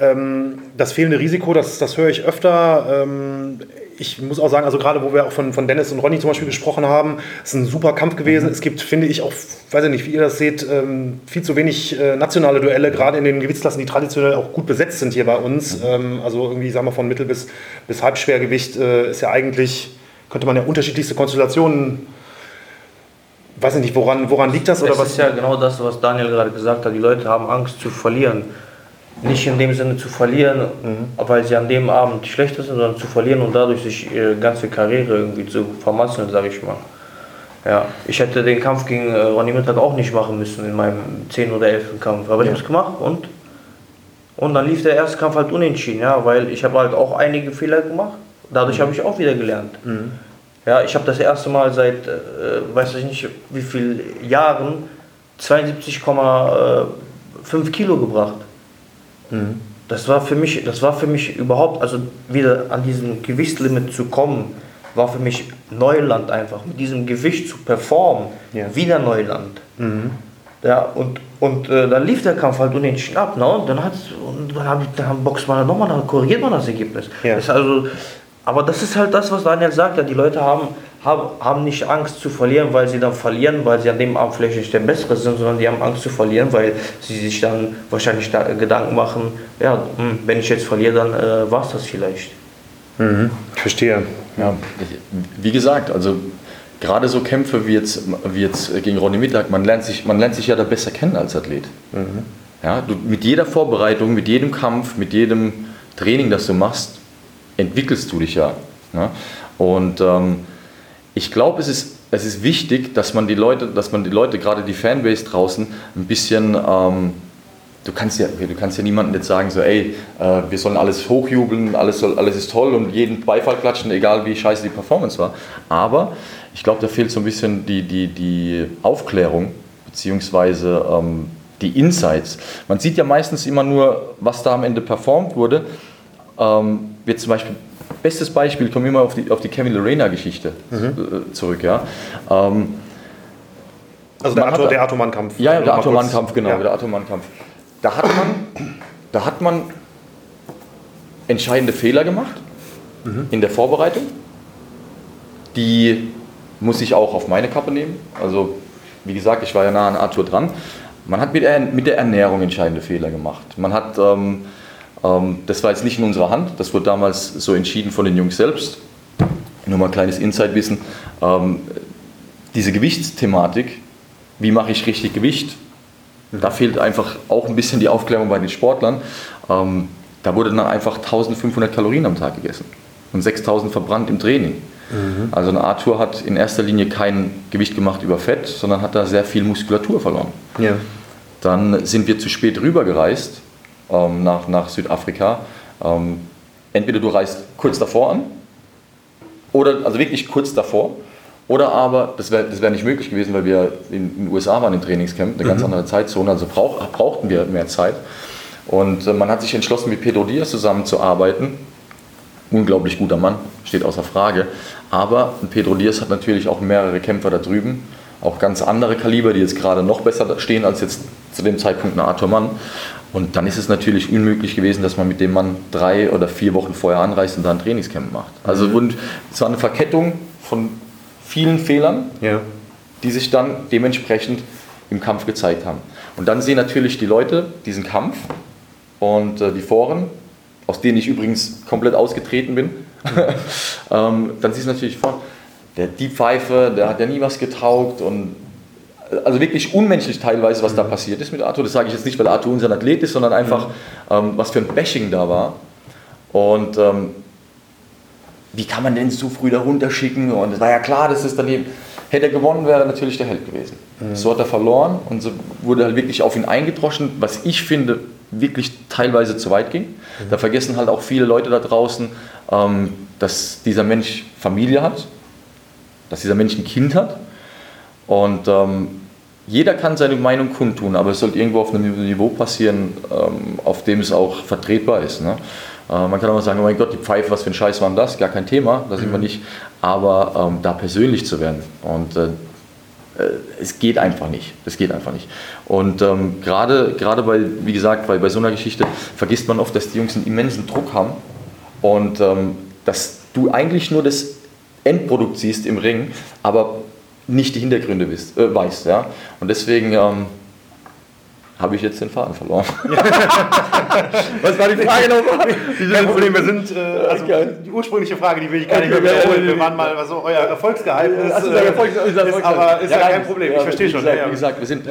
Ähm, das fehlende Risiko, das, das höre ich öfter. Ähm, ich muss auch sagen, also gerade wo wir auch von, von Dennis und Ronny zum Beispiel gesprochen haben, es ist ein super Kampf gewesen. Es gibt, finde ich, auch, weiß ich nicht, wie ihr das seht, ähm, viel zu wenig äh, nationale Duelle, gerade in den Gewichtsklassen, die traditionell auch gut besetzt sind hier bei uns. Ähm, also irgendwie, sagen wir, von Mittel- bis, bis Halbschwergewicht äh, ist ja eigentlich, könnte man ja unterschiedlichste Konstellationen weiß ich nicht, woran, woran liegt das? Oder es was? ist ja genau das, was Daniel gerade gesagt hat. Die Leute haben Angst zu verlieren. Nicht in dem Sinne zu verlieren, mhm. weil sie an dem Abend schlechter sind, sondern zu verlieren und dadurch sich ihre ganze Karriere irgendwie zu vermasseln, sage ich mal. Ja, ich hätte den Kampf gegen äh, Ronny Mittag auch nicht machen müssen in meinem 10. oder 11. Kampf. Aber ja. ich habe es gemacht und, und dann lief der erste Kampf halt unentschieden, ja, weil ich habe halt auch einige Fehler gemacht. Dadurch mhm. habe ich auch wieder gelernt. Mhm. Ja, ich habe das erste Mal seit, äh, weiß ich nicht wie viel Jahren, 72,5 Kilo gebracht. Mhm. Das war für mich, das war für mich überhaupt, also wieder an diesem Gewichtslimit zu kommen, war für mich Neuland einfach. Mit diesem Gewicht zu performen, ja. wieder Neuland. Mhm. Ja, und, und äh, dann lief der Kampf halt unentschieden ab. Ne? Und dann, dann, hab ich, dann boxt man nochmal, dann korrigiert man das Ergebnis. Ja. Das also, aber das ist halt das, was Daniel sagt. Ja, die Leute haben, haben, nicht Angst zu verlieren, weil sie dann verlieren, weil sie an dem Abend vielleicht nicht der Bessere sind, sondern die haben Angst zu verlieren, weil sie sich dann wahrscheinlich da Gedanken machen, ja, hm, wenn ich jetzt verliere, dann äh, war es das vielleicht. Mhm, ich verstehe. Ja, wie gesagt, also gerade so Kämpfe wie jetzt, wie jetzt gegen Ronny Mittag, man lernt, sich, man lernt sich ja da besser kennen als Athlet. Mhm. Ja, du, mit jeder Vorbereitung, mit jedem Kampf, mit jedem Training, das du machst, entwickelst du dich ja. Ne? Und ähm, ich glaube, es ist, es ist wichtig, dass man die Leute, dass man die Leute, gerade die Fanbase draußen, ein bisschen, ähm, du kannst ja, du kannst ja niemandem jetzt sagen, so, ey, äh, wir sollen alles hochjubeln, alles, soll, alles ist toll und jeden Beifall klatschen, egal wie scheiße die Performance war. Aber ich glaube, da fehlt so ein bisschen die, die, die Aufklärung, beziehungsweise ähm, die Insights. Man sieht ja meistens immer nur, was da am Ende performt wurde. Ähm, wird zum Beispiel, bestes Beispiel, kommen wir mal auf die, auf die Kevin Lorena-Geschichte mhm. Äh, zurück. Ja. Ähm, also der, Arthur, der Arthur-Mann-Kampf. Ja, ja, der Arthur-Mann-Kampf, genau, ja. der Arthur-Mann-Kampf. Da hat man, da hat man entscheidende Fehler gemacht mhm. in der Vorbereitung. Die muss ich auch auf meine Kappe nehmen. Also, wie gesagt, ich war ja nah an Arthur dran. Man hat mit der, mit der Ernährung entscheidende Fehler gemacht. Man hat ähm, das war jetzt nicht in unserer Hand, das wurde damals so entschieden von den Jungs selbst. Nur mal ein kleines Insight-Wissen. Ähm, diese Gewichtsthematik, wie mache ich richtig Gewicht? Da fehlt einfach auch ein bisschen die Aufklärung bei den Sportlern. Ähm, da wurde dann einfach 1500 Kalorien am Tag gegessen und 6000 verbrannt im Training. Mhm. Also ein Arthur hat in erster Linie kein Gewicht gemacht über Fett, sondern hat da sehr viel Muskulatur verloren. Ja. Dann sind wir zu spät rübergereist ähm, nach, nach Südafrika. Ähm, entweder du reist kurz davor an, oder also wirklich kurz davor, oder aber, das wäre das wär nicht möglich gewesen, weil wir in den USA waren im Trainingscamp, eine ganz mhm. andere Zeitzone, also brauch, brauchten wir mehr Zeit. Und äh, man hat sich entschlossen, mit Pedro Diaz zusammenzuarbeiten. Unglaublich guter Mann, steht außer Frage. Aber Pedro Diaz hat natürlich auch mehrere Kämpfer da drüben, auch ganz andere Kaliber, die jetzt gerade noch besser stehen als jetzt zu dem Zeitpunkt ein Arthur Mann. Und dann ist es natürlich unmöglich gewesen, dass man mit dem Mann drei oder vier Wochen vorher anreist und da ein Trainingscamp macht. Also mhm. und es war eine Verkettung von vielen Fehlern, ja. die sich dann dementsprechend im Kampf gezeigt haben. Und dann sehen natürlich die Leute diesen Kampf und äh, die Foren, aus denen ich übrigens komplett ausgetreten bin, ähm, dann siehst du natürlich vor, der die Pfeife, der hat ja nie was getaugt und also wirklich unmenschlich teilweise, was da passiert ist mit Arthur. Das sage ich jetzt nicht, weil Arthur unser Athlet ist, sondern einfach, ähm, was für ein Bashing da war. Und ähm, wie kann man denn so früh da runterschicken? Und es war ja klar, dass es daneben. Hätte er gewonnen, wäre er natürlich der Held gewesen. Mhm. So hat er verloren und so wurde halt wirklich auf ihn eingedroschen, was ich finde, wirklich teilweise zu weit ging. Mhm. Da vergessen halt auch viele Leute da draußen, ähm, dass dieser Mensch Familie hat, dass dieser Mensch ein Kind hat und ähm, jeder kann seine Meinung kundtun, aber es sollte irgendwo auf einem Niveau passieren, ähm, auf dem es auch vertretbar ist. Ne? Äh, man kann auch mal sagen, oh mein Gott, die Pfeife, was für ein Scheiß war denn das? Gar kein Thema, da sind mhm. wir nicht. Aber ähm, da persönlich zu werden und äh, äh, es geht einfach nicht. Das geht einfach nicht. Und ähm, gerade, gerade bei, wie gesagt, bei, bei so einer Geschichte vergisst man oft, dass die Jungs einen immensen Druck haben und ähm, dass du eigentlich nur das Endprodukt siehst im Ring, aber nicht die Hintergründe wisst, äh, weißt. Ja? Und deswegen ähm, habe ich jetzt den Faden verloren. Was war die Frage nochmal? Kein Problem, wir sind, äh, also die ursprüngliche Frage, die will ich gar nicht mehr wiederholen. Wir waren mal, also euer Erfolgsgeheimnis äh, ist, aber ist ja, nein, kein Problem, ich ja, verstehe schon. Gesagt, ja, ja. Wie, gesagt, wir sind,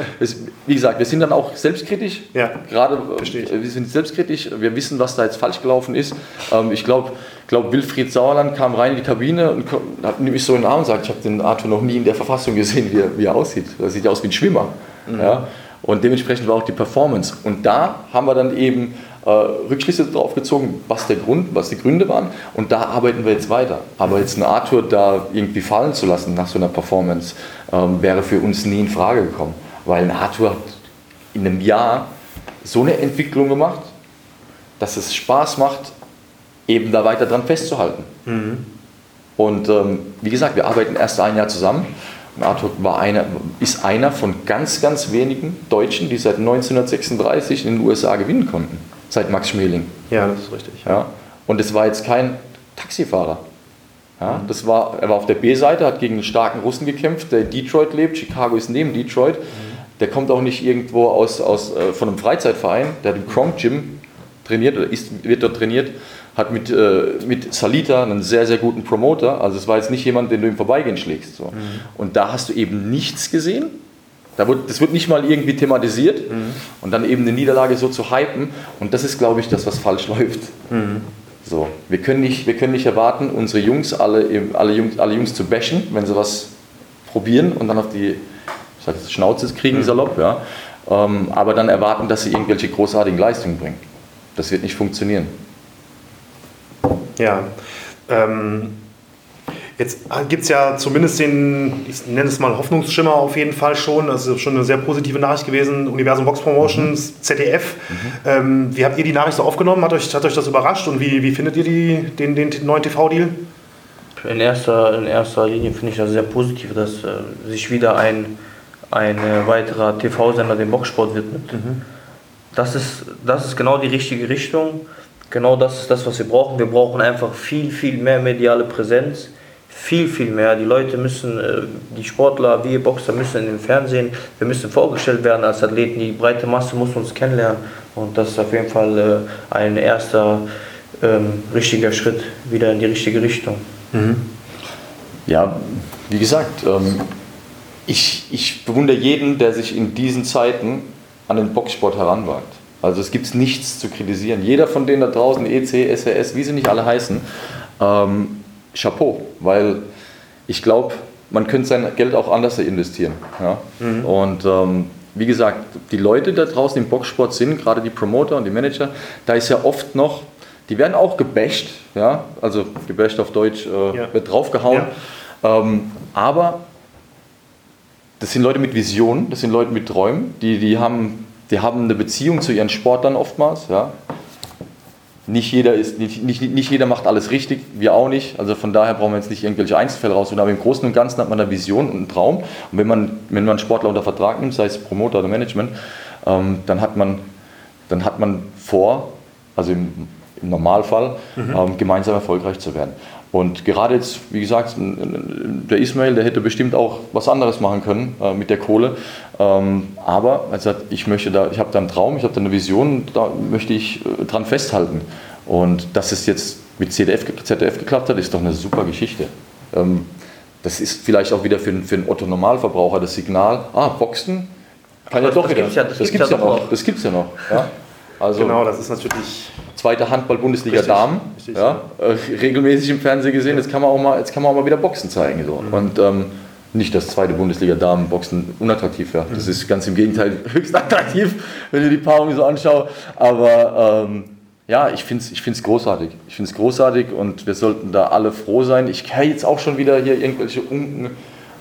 wie gesagt, wir sind dann auch selbstkritisch. Ja, Gerade, verstehe ich. wir sind selbstkritisch, wir wissen, was da jetzt falsch gelaufen ist. Ähm, ich glaube, glaub, Wilfried Sauerland kam rein in die Kabine und hat nämlich so in den Arm und sagt, ich habe den Arthur noch nie in der Verfassung gesehen, wie er, wie er aussieht. Er sieht ja aus wie ein Schwimmer. Mhm. Ja? Und dementsprechend war auch die Performance. Und da haben wir dann eben äh, Rückschlüsse drauf gezogen, was der Grund, was die Gründe waren. Und da arbeiten wir jetzt weiter. Aber jetzt einen Arthur da irgendwie fallen zu lassen nach so einer Performance, ähm, wäre für uns nie in Frage gekommen. Weil ein Arthur hat in einem Jahr so eine Entwicklung gemacht, dass es Spaß macht, eben da weiter dran festzuhalten. Und ähm, wie gesagt, wir arbeiten erst ein Jahr zusammen. Arthur war einer, ist einer von ganz, ganz wenigen Deutschen, die seit 1936 in den USA gewinnen konnten. Seit Max Schmeling. ja, das ist richtig. Ja? Und es war jetzt kein Taxifahrer. Ja? Das war, er war auf der B-Seite, hat gegen einen starken Russen gekämpft, der in Detroit lebt. Chicago ist neben Detroit. Der kommt auch nicht irgendwo aus, aus, äh, von einem Freizeitverein. Der hat im Kronk Gym trainiert oder ist, wird dort trainiert. Hat mit, äh, mit Salita einen sehr, sehr guten Promoter. Also es war jetzt nicht jemand, den du im Vorbeigehen schlägst. So. Und da hast du eben nichts gesehen. Da wird, das wird nicht mal irgendwie thematisiert. Und dann eben eine Niederlage so zu hypen. Und das ist, glaube ich, das, was falsch läuft. So, wir können nicht, wir können nicht erwarten, unsere Jungs alle, alle Jungs, alle Jungs zu bashen, wenn sie was probieren und dann auf die ich sag, Schnauze kriegen, salopp, ja. Ähm, aber dann erwarten, dass sie irgendwelche großartigen Leistungen bringen. Das wird nicht funktionieren. Ja. Ähm, jetzt gibt es ja zumindest den, ich nenne es mal Hoffnungsschimmer auf jeden Fall schon. Das ist schon eine sehr positive Nachricht gewesen. Universum Box Promotions, ZDF. Ähm, wie habt ihr die Nachricht so aufgenommen? Hat euch, hat euch das überrascht? Und wie, wie findet ihr die, den, den neuen TV-Deal? In erster, in erster Linie finde ich das sehr positiv, dass äh, sich wieder ein, ein äh, weiterer TV-Sender dem Boxsport widmet. Das, ist, das ist genau die richtige Richtung. Genau das ist das, was wir brauchen. Wir brauchen einfach viel, viel mehr mediale Präsenz. Viel, viel mehr. Die Leute müssen, äh, die Sportler, wir Boxer müssen in den Fernsehen, wir müssen vorgestellt werden als Athleten. Die breite Masse muss uns kennenlernen. Und das ist auf jeden Fall äh, ein erster ähm, richtiger Schritt wieder in die richtige Richtung. Ja, wie gesagt, ähm, ich, ich bewundere jeden, der sich in diesen Zeiten an den Boxsport heranwagt. Also es gibt nichts zu kritisieren. Jeder von denen da draußen, EC, SRS, wie sie nicht alle heißen, ähm, Chapeau, weil ich glaube, man könnte sein Geld auch anders investieren. Ja? Und ähm, wie gesagt, die Leute da draußen im Boxsport sind, gerade die Promoter und die Manager, da ist ja oft noch, die werden auch gebasht, ja, also gebasht auf Deutsch äh, Ja. wird draufgehauen. Ähm, aber das sind Leute mit Visionen, das sind Leute mit Träumen, die, die, haben, die haben eine Beziehung zu ihren Sportlern oftmals. Ja. Nicht, jeder ist, nicht, nicht, nicht jeder macht alles richtig, wir auch nicht. Also von daher brauchen wir jetzt nicht irgendwelche Einzelfälle rausholen. Aber im Großen und Ganzen hat man eine Vision und einen Traum. Und wenn man, wenn man einen Sportler unter Vertrag nimmt, sei es Promoter oder Management, ähm, dann, hat man, dann hat man vor, also im, im Normalfall, ähm, gemeinsam erfolgreich zu werden. Und gerade jetzt, wie gesagt, der Ismail, der hätte bestimmt auch was anderes machen können äh, mit der Kohle. Ähm, aber er sagt, ich möchte da, ich habe da einen Traum, ich habe da eine Vision, da möchte ich äh, dran festhalten. Und dass es jetzt mit ZDF, ZDF geklappt hat, ist doch eine super Geschichte. Ähm, das ist vielleicht auch wieder für, einen- für einen Otto-Normalverbraucher das Signal, ah, Boxen kann ja Das doch wieder. gibt's ja- das das gibt's gibt's ja ja noch. Das gibt's ja noch. Ja? Also, Genau, das ist natürlich. Zweite Handball-Bundesliga Damen, richtig. ja, äh, regelmäßig im Fernsehen gesehen. Jetzt kann man auch mal, jetzt kann man auch mal wieder Boxen zeigen. So. Mhm. Und ähm, nicht, dass zweite Bundesliga Damen Boxen unattraktiv wäre. Mhm. Das ist ganz im Gegenteil höchst attraktiv, wenn ich die Paarung so anschaue. Aber ähm, ja, ich finde es ich find's großartig. Ich finde es großartig und wir sollten da alle froh sein. Ich höre jetzt auch schon wieder hier irgendwelche Unken,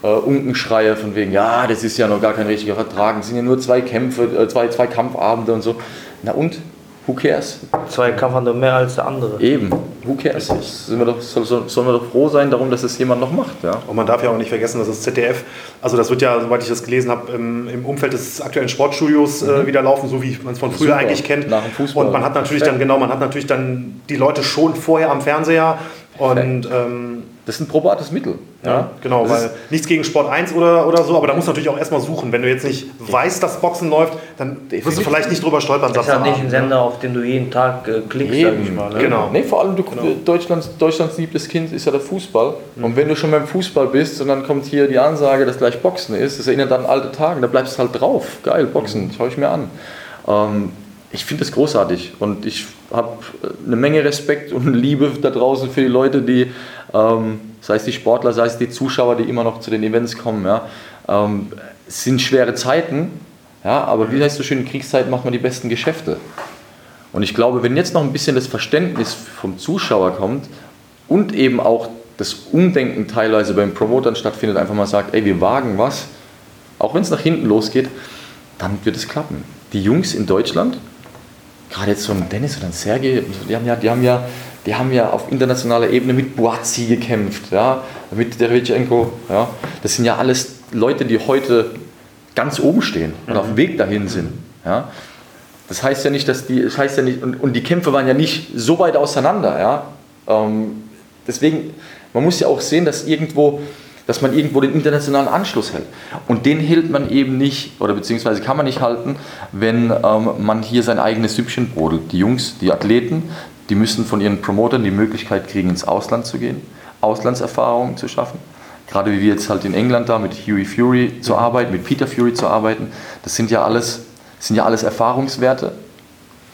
äh, Unkenschreie von wegen, ja, das ist ja noch gar kein richtiger Vertrag, es sind ja nur zwei Kämpfe, äh, zwei, zwei Kampfabende und so. Na und? Who cares? Zwei Kampf hat mehr als der andere. Eben, who cares? Sind wir doch, soll, soll, sollen wir doch froh sein darum, dass es jemand noch macht. Ja? Und man darf ja auch nicht vergessen, dass das ZDF, also das wird ja, soweit ich das gelesen habe, im, im Umfeld des aktuellen Sportstudios äh, wieder laufen, so wie man es von früher Super. eigentlich kennt. Nach dem Fußball. Und man hat natürlich dann, genau, man hat natürlich dann die Leute schon vorher am Fernseher und ähm, Das ist ein probates Mittel. ja, genau, Das weil nichts gegen Sport 1 oder, oder so, aber da musst du natürlich auch erstmal suchen. Wenn du jetzt nicht weißt, dass Boxen läuft, dann wirst du vielleicht nicht drüber stolpern. Das ist halt nicht ein Samstagabend, Sender, auf den du jeden Tag äh, klickst, sag ich mal. Ne? Genau. Nee, vor allem du, Deutschlands, Deutschlands liebstes Kind ist ja der Fußball. Und wenn du schon beim Fußball bist und dann kommt hier die Ansage, dass gleich Boxen ist, das erinnert an alte Tage, da bleibst du halt drauf. Geil, Boxen, schaue ich mir an. Ähm, ich finde das großartig und ich habe eine Menge Respekt und Liebe da draußen für die Leute, die, ähm, sei es die Sportler, sei es die Zuschauer, die immer noch zu den Events kommen. Ja. Ähm, es sind schwere Zeiten, ja, aber wie heißt so schön, in Kriegszeiten macht man die besten Geschäfte. Und ich glaube, wenn jetzt noch ein bisschen das Verständnis vom Zuschauer kommt und eben auch das Umdenken teilweise beim Promotern stattfindet, einfach mal sagt, ey, wir wagen was, auch wenn es nach hinten losgeht, dann wird es klappen. Die Jungs in Deutschland, gerade jetzt so ein Dennis oder ein Sergej, die haben ja, die haben ja, die haben ja auf internationaler Ebene mit Boazzi gekämpft, ja, mit Derevchenko, ja. Das sind ja alles Leute, die heute ganz oben stehen und auf dem Weg dahin sind, ja. Das heißt ja nicht, dass die, das heißt ja nicht, und, und die Kämpfe waren ja nicht so weit auseinander, ja. Ähm, deswegen, man muss ja auch sehen, dass irgendwo, dass man irgendwo den internationalen Anschluss hält. Und den hält man eben nicht, oder beziehungsweise kann man nicht halten, wenn ähm, man hier sein eigenes Süppchen brodelt. Die Jungs, die Athleten, die müssen von ihren Promotern die Möglichkeit kriegen, ins Ausland zu gehen, Auslandserfahrungen zu schaffen. Gerade wie wir jetzt halt in England da mit Huey Fury zu arbeiten, mit Peter Fury zu arbeiten, das sind ja alles, sind ja alles Erfahrungswerte,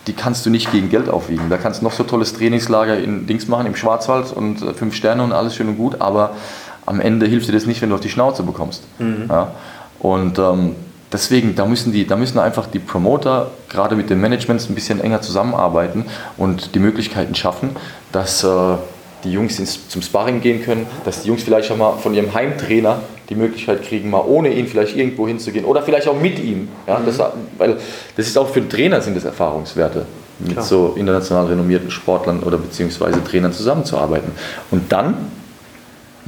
die kannst du nicht gegen Geld aufwiegen. Da kannst du noch so tolles Trainingslager in Dings machen, im Schwarzwald und äh, fünf Sterne und alles schön und gut, aber am Ende hilft dir das nicht, wenn du auf die Schnauze bekommst. Ja? Und ähm, deswegen, da müssen, die, da müssen einfach die Promoter gerade mit den Managements ein bisschen enger zusammenarbeiten und die Möglichkeiten schaffen, dass äh, die Jungs ins, zum Sparring gehen können, dass die Jungs vielleicht auch mal von ihrem Heimtrainer die Möglichkeit kriegen, mal ohne ihn vielleicht irgendwo hinzugehen oder vielleicht auch mit ihm. Ja, das, weil das ist auch für den Trainer sind das Erfahrungswerte, mit Klar. so international renommierten Sportlern oder beziehungsweise Trainern zusammenzuarbeiten. Und dann,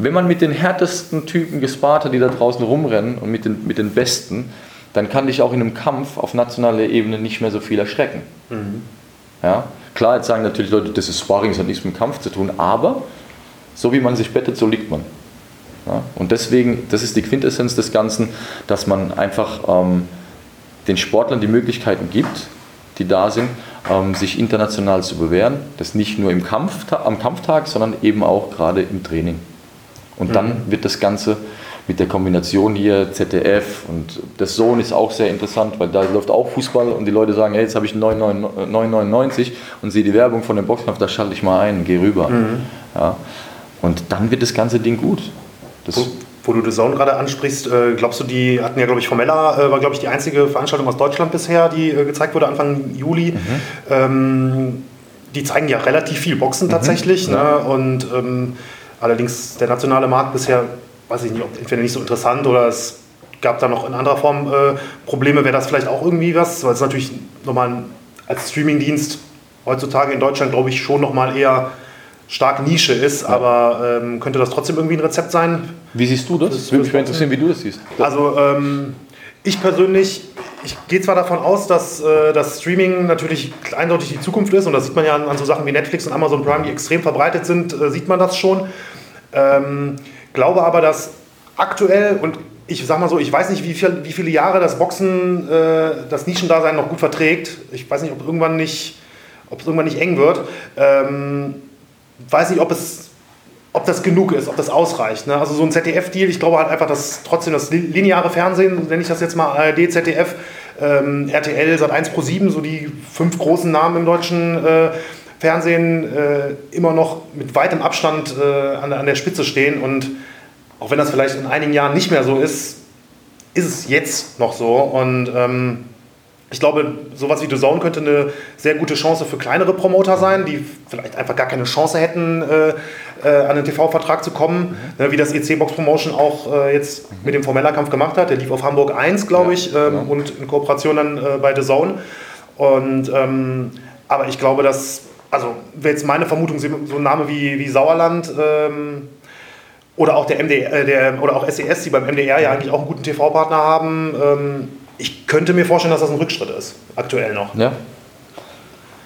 wenn man mit den härtesten Typen gespart hat, die da draußen rumrennen und mit den, mit den Besten, dann kann dich auch in einem Kampf auf nationaler Ebene nicht mehr so viel erschrecken. Ja? Klar, jetzt sagen natürlich Leute, das ist Sparring, das hat nichts mit dem Kampf zu tun, aber so wie man sich bettet, so liegt man. Ja? Und deswegen, das ist die Quintessenz des Ganzen, dass man einfach ähm, den Sportlern die Möglichkeiten gibt, die da sind, ähm, sich international zu bewähren. Das nicht nur im Kampf, am Kampftag, sondern eben auch gerade im Training. Und dann wird das Ganze mit der Kombination hier ZDF und das Sohn ist auch sehr interessant, weil da läuft auch Fußball und die Leute sagen, hey, jetzt habe ich 9,99 9,99 und sehe die Werbung von dem Boxkampf, da schalte ich mal ein, geh rüber. Ja. Und dann wird das ganze Ding gut. Das, Wo, wo du The Zone gerade ansprichst, äh, glaubst du, die hatten ja, glaube ich, Formella, äh, war, glaube ich, die einzige Veranstaltung aus Deutschland bisher, die äh, gezeigt wurde Anfang Juli. Ähm, die zeigen ja relativ viel Boxen tatsächlich. Ne? Und ähm, allerdings der nationale Markt bisher, weiß ich nicht, ob entweder nicht so interessant oder es gab da noch in anderer Form äh, Probleme. Wäre das vielleicht auch irgendwie was? Weil es natürlich nochmal als Streamingdienst heutzutage in Deutschland, glaube ich, schon nochmal eher stark Nische ist, aber ähm, könnte das trotzdem irgendwie ein Rezept sein? wie siehst du das? Das- Würde mich mal interessieren, wie du das siehst. Also ähm, ich persönlich, ich gehe zwar davon aus, dass äh, das Streaming natürlich eindeutig die Zukunft ist und das sieht man ja an, an so Sachen wie Netflix und Amazon Prime, die extrem verbreitet sind, äh, sieht man das schon. Ähm, glaube aber, dass aktuell und ich sag mal so, ich weiß nicht, wie, viel, wie viele Jahre das Boxen, äh, das Nischendasein noch gut verträgt. Ich weiß nicht, ob irgendwann nicht, ob es irgendwann nicht eng wird. Ähm, weiß nicht, ob es ob das genug ist, ob das ausreicht. Ne? Also so ein ZDF-Deal, ich glaube halt einfach, dass trotzdem das li- lineare Fernsehen, nenne ich das jetzt mal ARD, ZDF, ähm, RTL, Sat1 Pro 7, so die fünf großen Namen im deutschen äh, Fernsehen, äh, immer noch mit weitem Abstand äh, an, der- an der Spitze stehen. Und auch wenn das vielleicht in einigen Jahren nicht mehr so ist, ist es jetzt noch so. Und ähm, ich glaube, sowas wie The Zone könnte eine sehr gute Chance für kleinere Promoter sein, die vielleicht einfach gar keine Chance hätten, äh, äh, an einen TV-Vertrag zu kommen, ne, wie das EC Box Promotion auch äh, jetzt mit dem Formella-Kampf gemacht hat. Der lief auf Hamburg 1, glaube Ja, ich, ähm, genau. und in Kooperation dann äh, bei The Zone. Und ähm, Aber ich glaube, dass, also wäre jetzt meine Vermutung, so ein Name wie, wie Sauerland ähm, oder auch der MDR, äh, der, oder auch SES, die beim MDR ja eigentlich auch einen guten TV-Partner haben, ähm, ich könnte mir vorstellen, dass das ein Rückschritt ist, aktuell noch. Ja.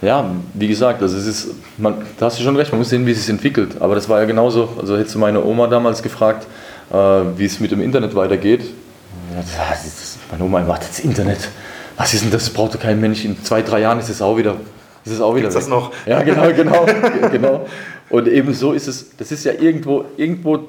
Ja, wie gesagt, also es ist, man, da hast du schon recht, man muss sehen, wie es sich entwickelt. Aber das war ja genauso, also hättest du meine Oma damals gefragt, äh, wie es mit dem Internet weitergeht. Ja, das, meine Oma macht das Internet. Was ist denn das? Braucht doch kein Mensch. In zwei, drei Jahren ist es auch wieder. Ist es auch wieder Gibt's das noch? Ja, genau, genau, genau. Und eben so ist es. Das ist ja irgendwo, irgendwo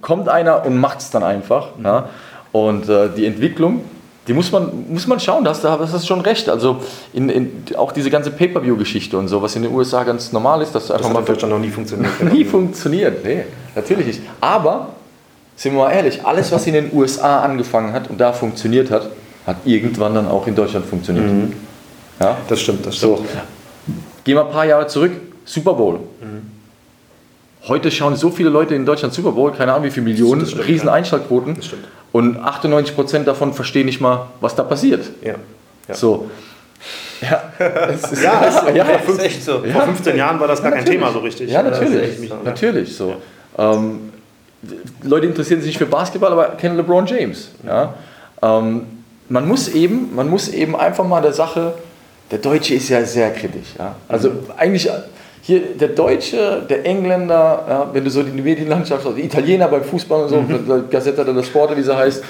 kommt einer und macht es dann einfach. Mhm. Ja? Und äh, die Entwicklung, die muss man, muss man schauen, da hast du hast schon recht. Also in, in, auch diese ganze Pay-Per-View-Geschichte und so, was in den USA ganz normal ist, dass du einfach das hat mal. in Deutschland noch nie funktioniert. nie funktioniert, nee, natürlich nicht. Aber, sind wir mal ehrlich, alles, was in den USA angefangen hat und da funktioniert hat, hat irgendwann dann auch in Deutschland funktioniert. Mhm. Ja? Das stimmt, das stimmt. So. Gehen wir ein paar Jahre zurück, Super Bowl. Mhm. Heute schauen so viele Leute in Deutschland Super Bowl, keine Ahnung wie viele Millionen, stimmt, riesen ja. Einschaltquoten. Und 98% davon verstehen nicht mal, was da passiert. Ja. ja. So. Ja, das ist, ja, das, ja, das ist echt so. Vor 15 Jahren war das gar kein Thema so richtig. Ja, natürlich. Natürlich so. Ähm, Leute interessieren sich nicht für Basketball, aber kennen LeBron James. Ja? Ähm, man muss eben, man muss eben einfach mal der Sache, der Deutsche ist ja sehr kritisch. Ja? Also eigentlich hier der Deutsche, der Engländer, ja, wenn du so die Medienlandschaft hast, die Italiener beim Fußball und so, mhm. Gazzetta dello Sport, wie sie heißt,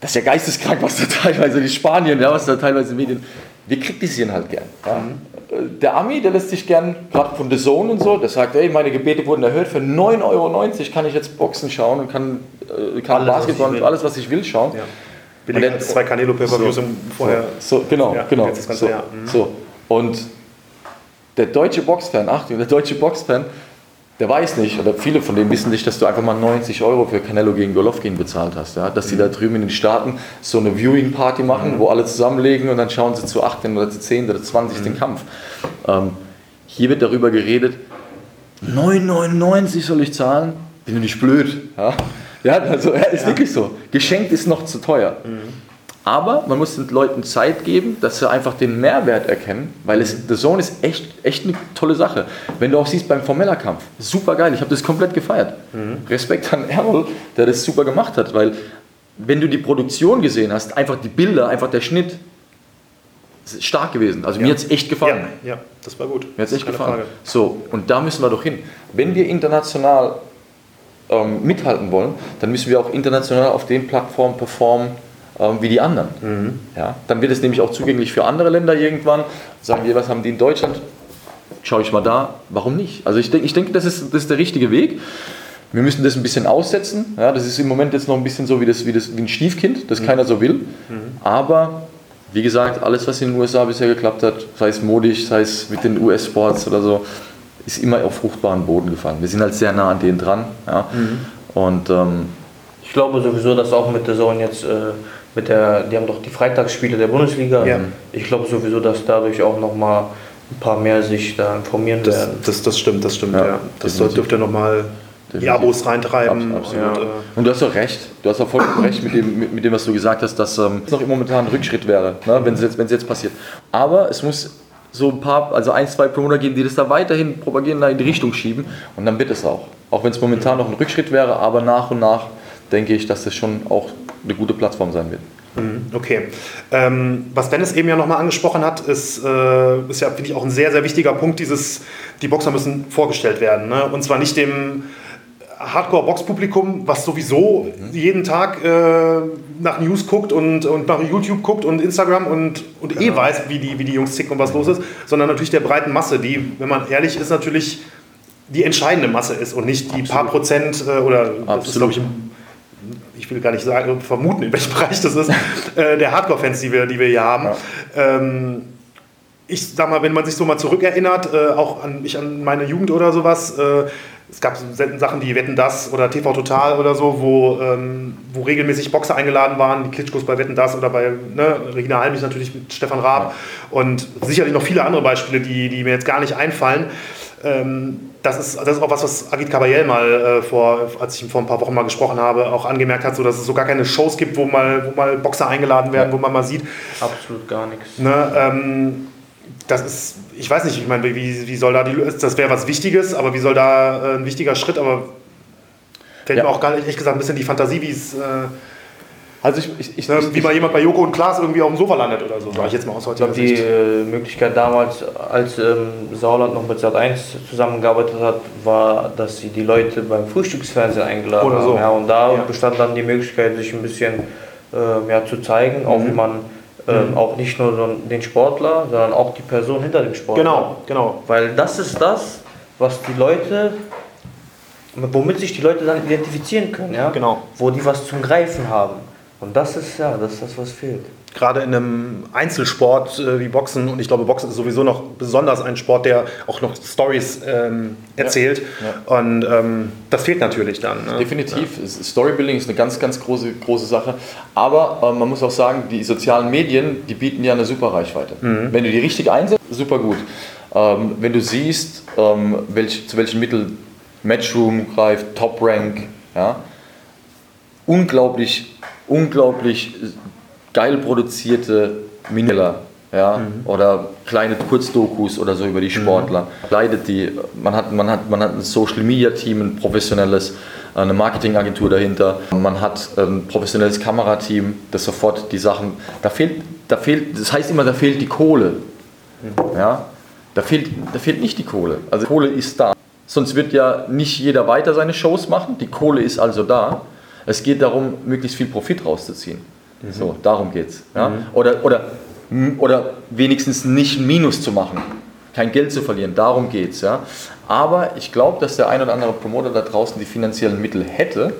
das ist ja geisteskrank, was da teilweise, die Spanien, ja, was da teilweise Medien, wir kritisieren halt gern. Ja. Mhm. Der Ami, der lässt sich gern, gerade von The Zone und so, der sagt, hey, meine Gebete wurden erhöht, für 9,90 Euro kann ich jetzt Boxen schauen und kann, äh, kann alles, Basketball und alles, was ich will, schauen. Ja. Billiger als zwei Canelo Pay-Per-Views so, vorher. So, genau, ja, genau. So, mhm. so. Und der deutsche Boxfan, Achtung, der deutsche Boxfan, der weiß nicht, oder viele von denen wissen nicht, dass du einfach mal 90 Euro für Canelo gegen Golovkin bezahlt hast. Ja? Dass die da drüben in den Staaten so eine Viewing-Party machen, wo alle zusammenlegen und dann schauen sie zu 18 oder zu 10 oder zu 20 mhm. den Kampf. Ähm, hier wird darüber geredet, 9,99 soll ich zahlen? Bin du nicht blöd? Ja, ja also ja, ist ja. wirklich so. Geschenkt ist noch zu teuer. Mhm. Aber man muss den Leuten Zeit geben, dass sie einfach den Mehrwert erkennen, weil es, The Zone ist echt, echt eine tolle Sache. Wenn du auch siehst beim formeller Kampf, super geil, ich habe das komplett gefeiert. Mhm. Respekt an Errol, der das super gemacht hat, weil wenn du die Produktion gesehen hast, einfach die Bilder, einfach der Schnitt, ist stark gewesen. Also ja. mir hat es echt gefallen. Ja, ja, das war gut. Mir hat es echt gefallen. Frage. So, und da müssen wir doch hin. Wenn wir international ähm, mithalten wollen, dann müssen wir auch international auf den Plattformen performen, wie die anderen. Mhm. Ja? Dann wird es nämlich auch zugänglich für andere Länder irgendwann. Sagen wir, was haben die in Deutschland? Schaue ich mal da, warum nicht? Also ich, denk, ich denke, das ist, das ist der richtige Weg. Wir müssen das ein bisschen aussetzen. Ja, das ist im Moment jetzt noch ein bisschen so wie, das, wie, das, wie ein Stiefkind, das mhm. keiner so will. Mhm. Aber wie gesagt, alles, was in den USA bisher geklappt hat, sei es modisch, sei es mit den US-Sports oder so, ist immer auf fruchtbaren Boden gefallen. Wir sind halt sehr nah an denen dran. Ja? Mhm. Und ähm, ich glaube sowieso, dass auch mit der Zone jetzt äh, mit der, die haben doch die Freitagsspiele der Bundesliga. Ja. Ich glaube sowieso, dass dadurch auch nochmal ein paar mehr sich da informieren das, werden. Das, das stimmt, das stimmt, ja. ja. Das dürfte nochmal die Abos reintreiben. Absolut. Und, äh und, du hast auch recht, du hast auch vollkommen recht mit dem, mit, mit, dem, was du gesagt hast, dass ähm, es noch momentan ein Rückschritt wäre, ne, wenn es jetzt, jetzt passiert. Aber es muss so ein paar, also ein, zwei Promoter geben, die das da weiterhin propagieren, da in die Richtung schieben und dann wird es auch. Auch wenn es momentan noch ein Rückschritt wäre, aber nach und nach denke ich, dass das schon auch eine gute Plattform sein wird. Mhm, okay. Ähm, was Dennis eben ja nochmal angesprochen hat, ist, äh, ist ja, finde ich, auch ein sehr, sehr wichtiger Punkt, dieses, die Boxer müssen vorgestellt werden. Ne? Und zwar nicht dem Hardcore-Box-Publikum, was sowieso mhm. jeden Tag äh, nach News guckt und, und nach YouTube guckt und Instagram und, und eh genau. eh weiß, wie die, wie die Jungs ticken und was los ist, sondern natürlich der breiten Masse, die, wenn man ehrlich ist, natürlich die entscheidende Masse ist und nicht die Absolut. paar Prozent äh, oder Absolut. das ist, glaube ich, ich will gar nicht sagen, vermuten, in welchem Bereich das ist, äh, der Hardcore-Fans, die wir, die wir hier haben. Ja. Ähm, ich sag mal, wenn man sich so mal zurückerinnert, äh, auch an mich an meine Jugend oder sowas, äh, es gab selten Sachen wie Wetten Das oder TV Total oder so, wo, ähm, wo regelmäßig Boxer eingeladen waren, die Klitschkos bei Wetten Das oder bei ne, Regina Halmich natürlich mit Stefan Raab und sicherlich noch viele andere Beispiele, die, die mir jetzt gar nicht einfallen. Ähm, das ist, das ist auch was, was Agit Kabayel mal äh, vor, als ich ihn vor ein paar Wochen mal gesprochen habe, auch angemerkt hat, so dass es so gar keine Shows gibt, wo mal, wo mal Boxer eingeladen werden, wo man mal sieht. Absolut gar nichts. Ne, ähm, das ist, ich weiß nicht, ich meine, wie, wie soll da die, das wäre was Wichtiges, aber wie soll da äh, ein wichtiger Schritt, aber fällt Ja. mir auch gar nicht, ehrlich gesagt, ein bisschen die Fantasie, wie es, äh, Also ich, ich, ich, ne, ich, wie mal jemand bei Joko und Klaas irgendwie auf dem Sofa landet oder so, sage ich jetzt mal aus Ich heutiger glaube, die Sicht. äh, Möglichkeit damals, als ähm, Sauerland noch mit Sat1 zusammengearbeitet hat, war, dass sie die Leute beim Frühstücksfernsehen eingeladen Oder so. haben. Ja, und da Ja. bestand dann die Möglichkeit, sich ein bisschen ähm, ja, zu zeigen, auch wie Mhm. man ähm, auch nicht nur so den Sportler, sondern auch die Person hinter dem Sportler. Genau, genau. Weil das ist das, was die Leute, womit sich die Leute dann identifizieren können, ja? Genau. Wo die was zum Greifen haben. Und das ist ja, das ist das, was fehlt. Gerade in einem Einzelsport äh, wie Boxen, und ich glaube, Boxen ist sowieso noch besonders ein Sport, der auch noch Stories ähm, erzählt. Und ähm, das fehlt natürlich dann. Ne? Definitiv. Es- Storybuilding ist eine ganz, ganz große, große Sache. Aber ähm, man muss auch sagen, die sozialen Medien, die bieten ja eine super Reichweite. Wenn du die richtig einsetzt, super gut. Ähm, wenn du siehst, ähm, welch, zu welchen Mitteln Matchroom greift, Top Rank, ja, unglaublich, unglaublich geil produzierte Minella. Ja, oder kleine Kurzdokus oder so über die Sportler. Leidet die. Man hat, man, hat, man hat ein Social Media Team, ein professionelles, eine Marketingagentur dahinter. Man hat ein professionelles Kamerateam, das sofort die Sachen. Da fehlt, da fehlt, das heißt immer, da fehlt die Kohle. Ja, da fehlt, da fehlt nicht die Kohle. Also Kohle ist da. Sonst wird ja nicht jeder weiter seine Shows machen. Die Kohle ist also da. Es geht darum, möglichst viel Profit rauszuziehen. So, darum geht's. Ja? Oder, oder, m- oder wenigstens nicht Minus zu machen. Kein Geld zu verlieren, darum geht's. Ja? Aber ich glaube, dass der ein oder andere Promoter da draußen die finanziellen Mittel hätte,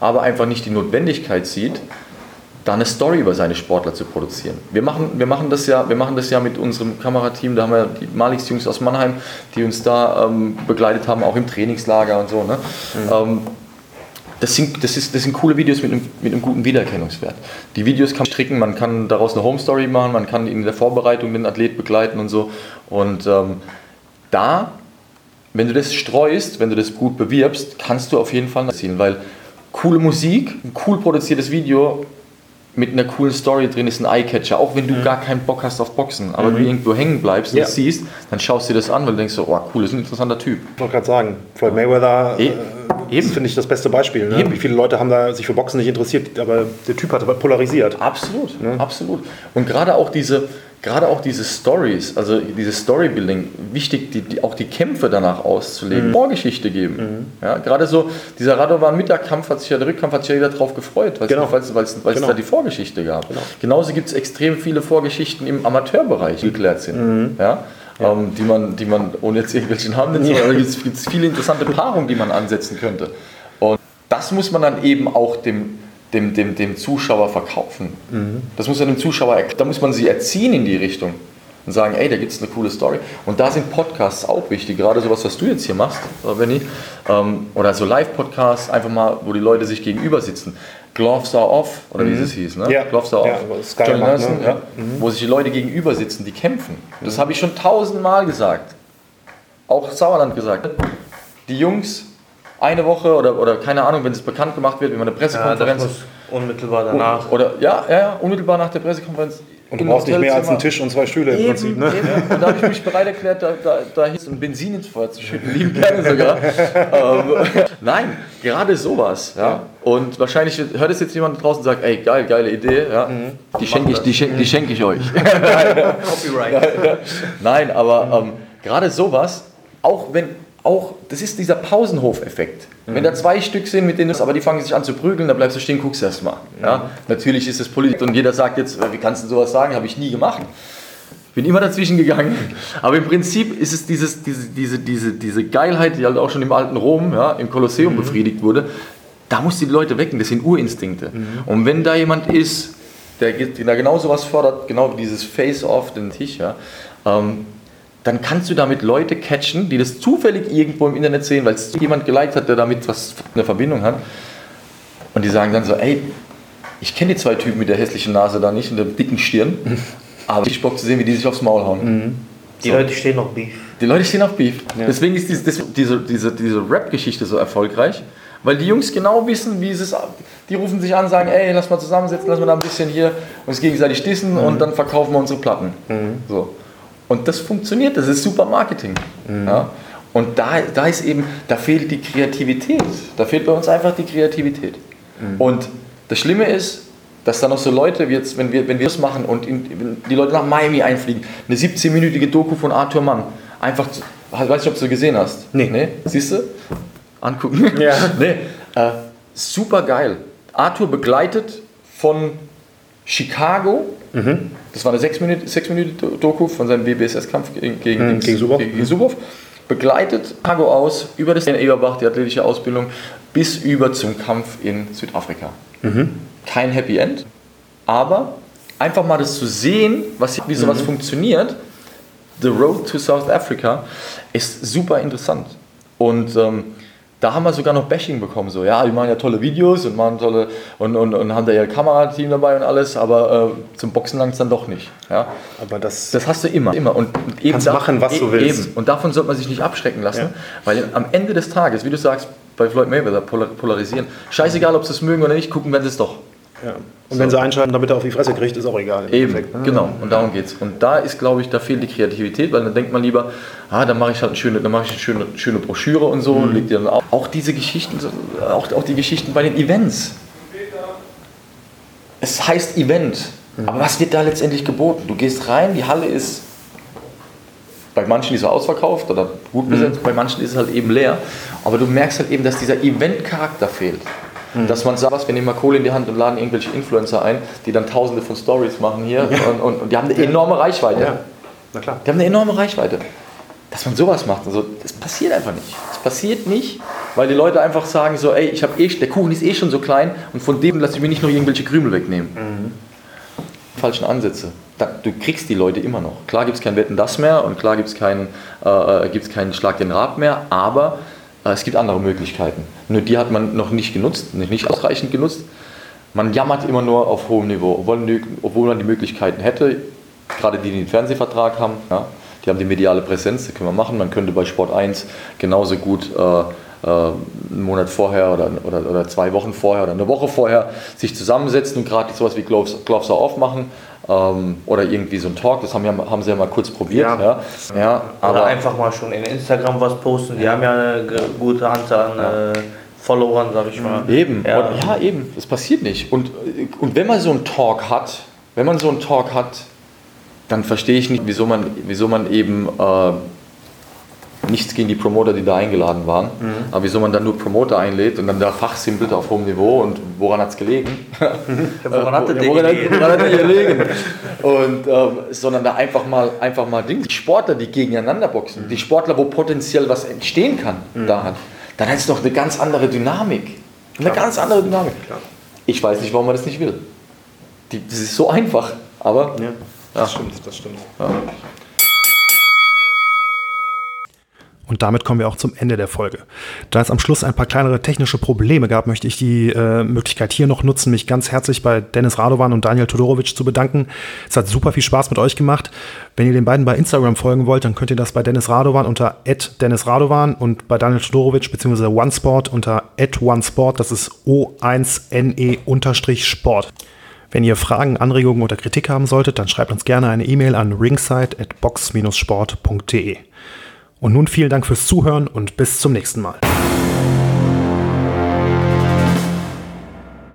aber einfach nicht die Notwendigkeit sieht, da eine Story über seine Sportler zu produzieren. Wir machen, wir machen, das, ja, wir machen das ja mit unserem Kamerateam, da haben wir die Malix-Jungs aus Mannheim, die uns da ähm, begleitet haben, auch im Trainingslager und so. Ne? Ähm, das sind, das, ist, das sind coole Videos mit einem, mit einem guten Wiedererkennungswert. Die Videos kann man stricken, man kann daraus eine Home Story machen, man kann in der Vorbereitung den Athlet begleiten und so. Und ähm, da, wenn du das streust, wenn du das gut bewirbst, kannst du auf jeden Fall erzielen, weil coole Musik, ein cool produziertes Video mit einer coolen Story drin ist ein Eyecatcher, auch wenn du gar keinen Bock hast auf Boxen, aber du irgendwo hängen bleibst und Ja. das siehst, dann schaust du dir das an, weil du denkst so, oh cool, das ist ein interessanter Typ. Ich wollte gerade sagen, Floyd Mayweather E- äh, eben. finde ich das beste Beispiel. Ne? Wie viele Leute haben da sich für Boxen nicht interessiert, aber der Typ hat polarisiert. Absolut, absolut. Und gerade auch diese, gerade auch diese Stories, also dieses Storybuilding, wichtig, die, die, auch die Kämpfe danach auszulegen, Vorgeschichte geben. Ja, gerade so, dieser Radovan-Mittagkampf hat sich ja, der Rückkampf hat sich ja jeder drauf gefreut, weil Genau. es weil es Genau. da die Vorgeschichte gab. Genauso gibt es extrem viele Vorgeschichten im Amateurbereich, die geklärt sind. Ja? Ähm, die, man, die man, ohne jetzt irgendwelche Namen nennen zu wollen, gibt es viele interessante Paarungen, die man ansetzen könnte. Und das muss man dann eben auch dem, dem, dem, dem Zuschauer verkaufen. Das muss man dem Zuschauer, da muss man sie erziehen in die Richtung und sagen, ey, da gibt es eine coole Story. Und da sind Podcasts auch wichtig, gerade sowas, was du jetzt hier machst, Benny, ähm, oder so Live-Podcasts, einfach mal, wo die Leute sich gegenüber sitzen. Gloves are off, oder wie es hieß, ne? Ja. Gloves are Ja, off. Johnny macht, Nelson, ne? ja, wo sich die Leute gegenüber sitzen, die kämpfen. Das habe ich schon tausendmal gesagt. Auch Sauerland gesagt. Die Jungs, eine Woche oder, oder keine Ahnung, wenn es bekannt gemacht wird, wenn man eine Ja, Pressekonferenz muss unmittelbar danach. oder ja, ja, ja, unmittelbar nach der Pressekonferenz. Und du im brauchst nicht mehr als einen. Tisch und zwei Stühle im Eben, Prinzip. Ne? eben. Und da habe ich mich bereit erklärt, da, da, da hieß ein Benzin ins Feuer zu schütten, lieben gerne sogar. ähm, nein, gerade sowas. Ja. Und wahrscheinlich hört es jetzt jemand draußen und sagt, ey, geil, geile Idee, ja. die schenke ich, die schenke, die schenke ich euch. Copyright. Nein, aber ähm, gerade sowas, auch wenn, auch, das ist dieser Pausenhof-Effekt. Wenn da zwei Stück sind, mit denen du, aber die fangen sich an zu prügeln, dann bleibst du stehen, guckst erst mal. Ja? Natürlich ist es Politik und jeder sagt jetzt, äh, wie kannst du sowas sagen, habe ich nie gemacht. Bin immer dazwischen gegangen. Aber im Prinzip ist es dieses, diese, diese, diese, diese Geilheit, die halt auch schon im alten Rom, ja, im Kolosseum befriedigt wurde. Da musst du die Leute wecken, das sind Urinstinkte. Und wenn da jemand ist, der, der genau sowas fördert, genau dieses Face-Off, den Tisch, ja, ähm, dann kannst du damit Leute catchen, die das zufällig irgendwo im Internet sehen, weil es jemand geliked hat, der damit was eine Verbindung hat. Und die sagen dann so, ey, ich kenne die zwei Typen mit der hässlichen Nase da nicht und der dicken Stirn, aber ich Bock zu sehen, wie die sich aufs Maul hauen. Die Leute stehen noch Beef. Die Leute stehen auf Beef. Deswegen ist dies- das, diese, diese, diese Rap-Geschichte so erfolgreich, weil die Jungs genau wissen, wie es ist. Die rufen sich an, sagen, ey, lass mal zusammensetzen, lass mal da ein bisschen hier uns gegenseitig dissen und dann verkaufen wir unsere Platten. So. Und das funktioniert, das ist super Marketing. Ja? Und da, da ist eben, da fehlt die Kreativität. Da fehlt bei uns einfach die Kreativität. Und das Schlimme ist, dass da noch so Leute, wie jetzt, wenn wir, wenn wir das machen und in, die Leute nach Miami einfliegen, eine 17-minütige Doku von Arthur Mann, einfach, weiß nicht, ob du gesehen hast. Nee. nee? Siehst du? Angucken. Ja. nee. Äh, super geil. Arthur begleitet von Chicago, das war eine 6 Minuten, sechs Minuten Doku von seinem WBSS-Kampf gegen, gegen, Mhm, gegen Subow. gegen Subow. Begleitet Chicago aus, über das Eberbach, die athletische Ausbildung, bis über zum Kampf in Südafrika. Kein Happy End, aber einfach mal das zu sehen, was, wie sowas funktioniert, The Road to South Africa, ist super interessant. Und ähm, da haben wir sogar noch Bashing bekommen, so, ja, die machen ja tolle Videos und machen tolle und, und, und haben da ihr Kamerateam dabei und alles, aber äh, zum Boxen langt es dann doch nicht. Ja. Aber das, Das hast du immer, immer. Und und eben Kannst machen, was du willst. Eben. Und davon sollte man sich nicht abschrecken lassen, Ja. weil am Ende des Tages, wie du sagst, bei Floyd Mayweather polar- polarisieren, scheißegal, ob sie es mögen oder nicht, gucken werden sie es doch. Ja. Und wenn sie einschalten, damit er auf die Fresse kriegt, ist auch egal. Eben, Endeffekt, ne? genau. Und darum geht's. Und da ist, glaube ich, da fehlt die Kreativität, weil dann denkt man lieber, ah, dann mache ich halt eine schöne, dann mache ich eine schöne, schöne Broschüre und so, Mhm. legt die dann auch. Auch diese Geschichten, so- auch, auch die Geschichten bei den Events. Es heißt Event, Mhm. aber was wird da letztendlich geboten? Du gehst rein, die Halle ist bei manchen ist er ausverkauft oder gut besetzt, bei manchen ist es halt eben leer. Aber du merkst halt eben, dass dieser Event-Charakter fehlt. Dass man sagt, wir nehmen mal Kohle in die Hand und laden irgendwelche Influencer ein, die dann tausende von Stories machen hier und, und, und die haben eine enorme Reichweite. Ja, na klar. Die haben eine enorme Reichweite. Dass man sowas macht, also, das passiert einfach nicht. Das passiert nicht, weil die Leute einfach sagen so, ey, ich habe eh, der Kuchen ist eh schon so klein und von dem lasse ich mir nicht noch irgendwelche Krümel wegnehmen. Falschen Ansätze. Du kriegst die Leute immer noch. Klar gibt es kein Wetten das mehr und klar gibt es keinen, äh, gibt's keinen Schlag den Rab mehr, aber äh, es gibt andere Möglichkeiten. Nur die hat man noch nicht genutzt, nicht ausreichend genutzt. Man jammert immer nur auf hohem Niveau, obwohl, man die Möglichkeiten hätte, gerade die, die den Fernsehvertrag haben, ja, die haben die mediale Präsenz, das können wir machen. Man könnte bei Sport 1 genauso gut äh, äh, einen Monat vorher oder, oder, oder zwei Wochen vorher oder eine Woche vorher sich zusammensetzen und gerade sowas wie Gloves, Gloves off ähm, oder irgendwie so ein Talk, das haben, ja, haben sie ja mal kurz probiert. Ja. Ja. Ja, Oder aber einfach mal schon in Instagram was posten. Die haben ja eine gute Anzahl an äh, Followern, sag ich mal. Eben, Ja. ja. ja, eben, das passiert nicht. Und, und wenn man so einen Talk hat, wenn man so einen Talk hat, dann verstehe ich nicht, wieso man, wieso man eben äh, nichts gegen die Promoter, die da eingeladen waren, aber wieso man dann nur Promoter einlädt und dann da fachsimpelt auf hohem Niveau und woran hat es gelegen? woran hat Äh, hat, gelegen? woran hat der gelegen? Und, ähm, sondern da einfach mal, einfach mal Dinge. Die Sportler, die gegeneinander boxen, die Sportler, wo potenziell was entstehen kann, da hat, dann hat es doch eine ganz andere Dynamik. Eine ganz andere Dynamik. Ich weiß nicht, warum man das nicht will. Die, das ist so einfach, aber Ja, das stimmt, das stimmt. Und damit kommen wir auch zum Ende der Folge. Da es am Schluss ein paar kleinere technische Probleme gab, möchte ich die äh, Möglichkeit hier noch nutzen, mich ganz herzlich bei Dennis Radovan und Daniel Todorovic zu bedanken. Es hat super viel Spaß mit euch gemacht. Wenn ihr den beiden bei Instagram folgen wollt, dann könnt ihr das bei Dennis Radovan unter Dennis Radovan und bei Daniel Todorovic bzw. OneSport unter OneSport, das ist O1NE-Sport. Wenn ihr Fragen, Anregungen oder Kritik haben solltet, dann schreibt uns gerne eine E-Mail an ringside at box-sport.de. Und nun vielen Dank fürs Zuhören und bis zum nächsten Mal.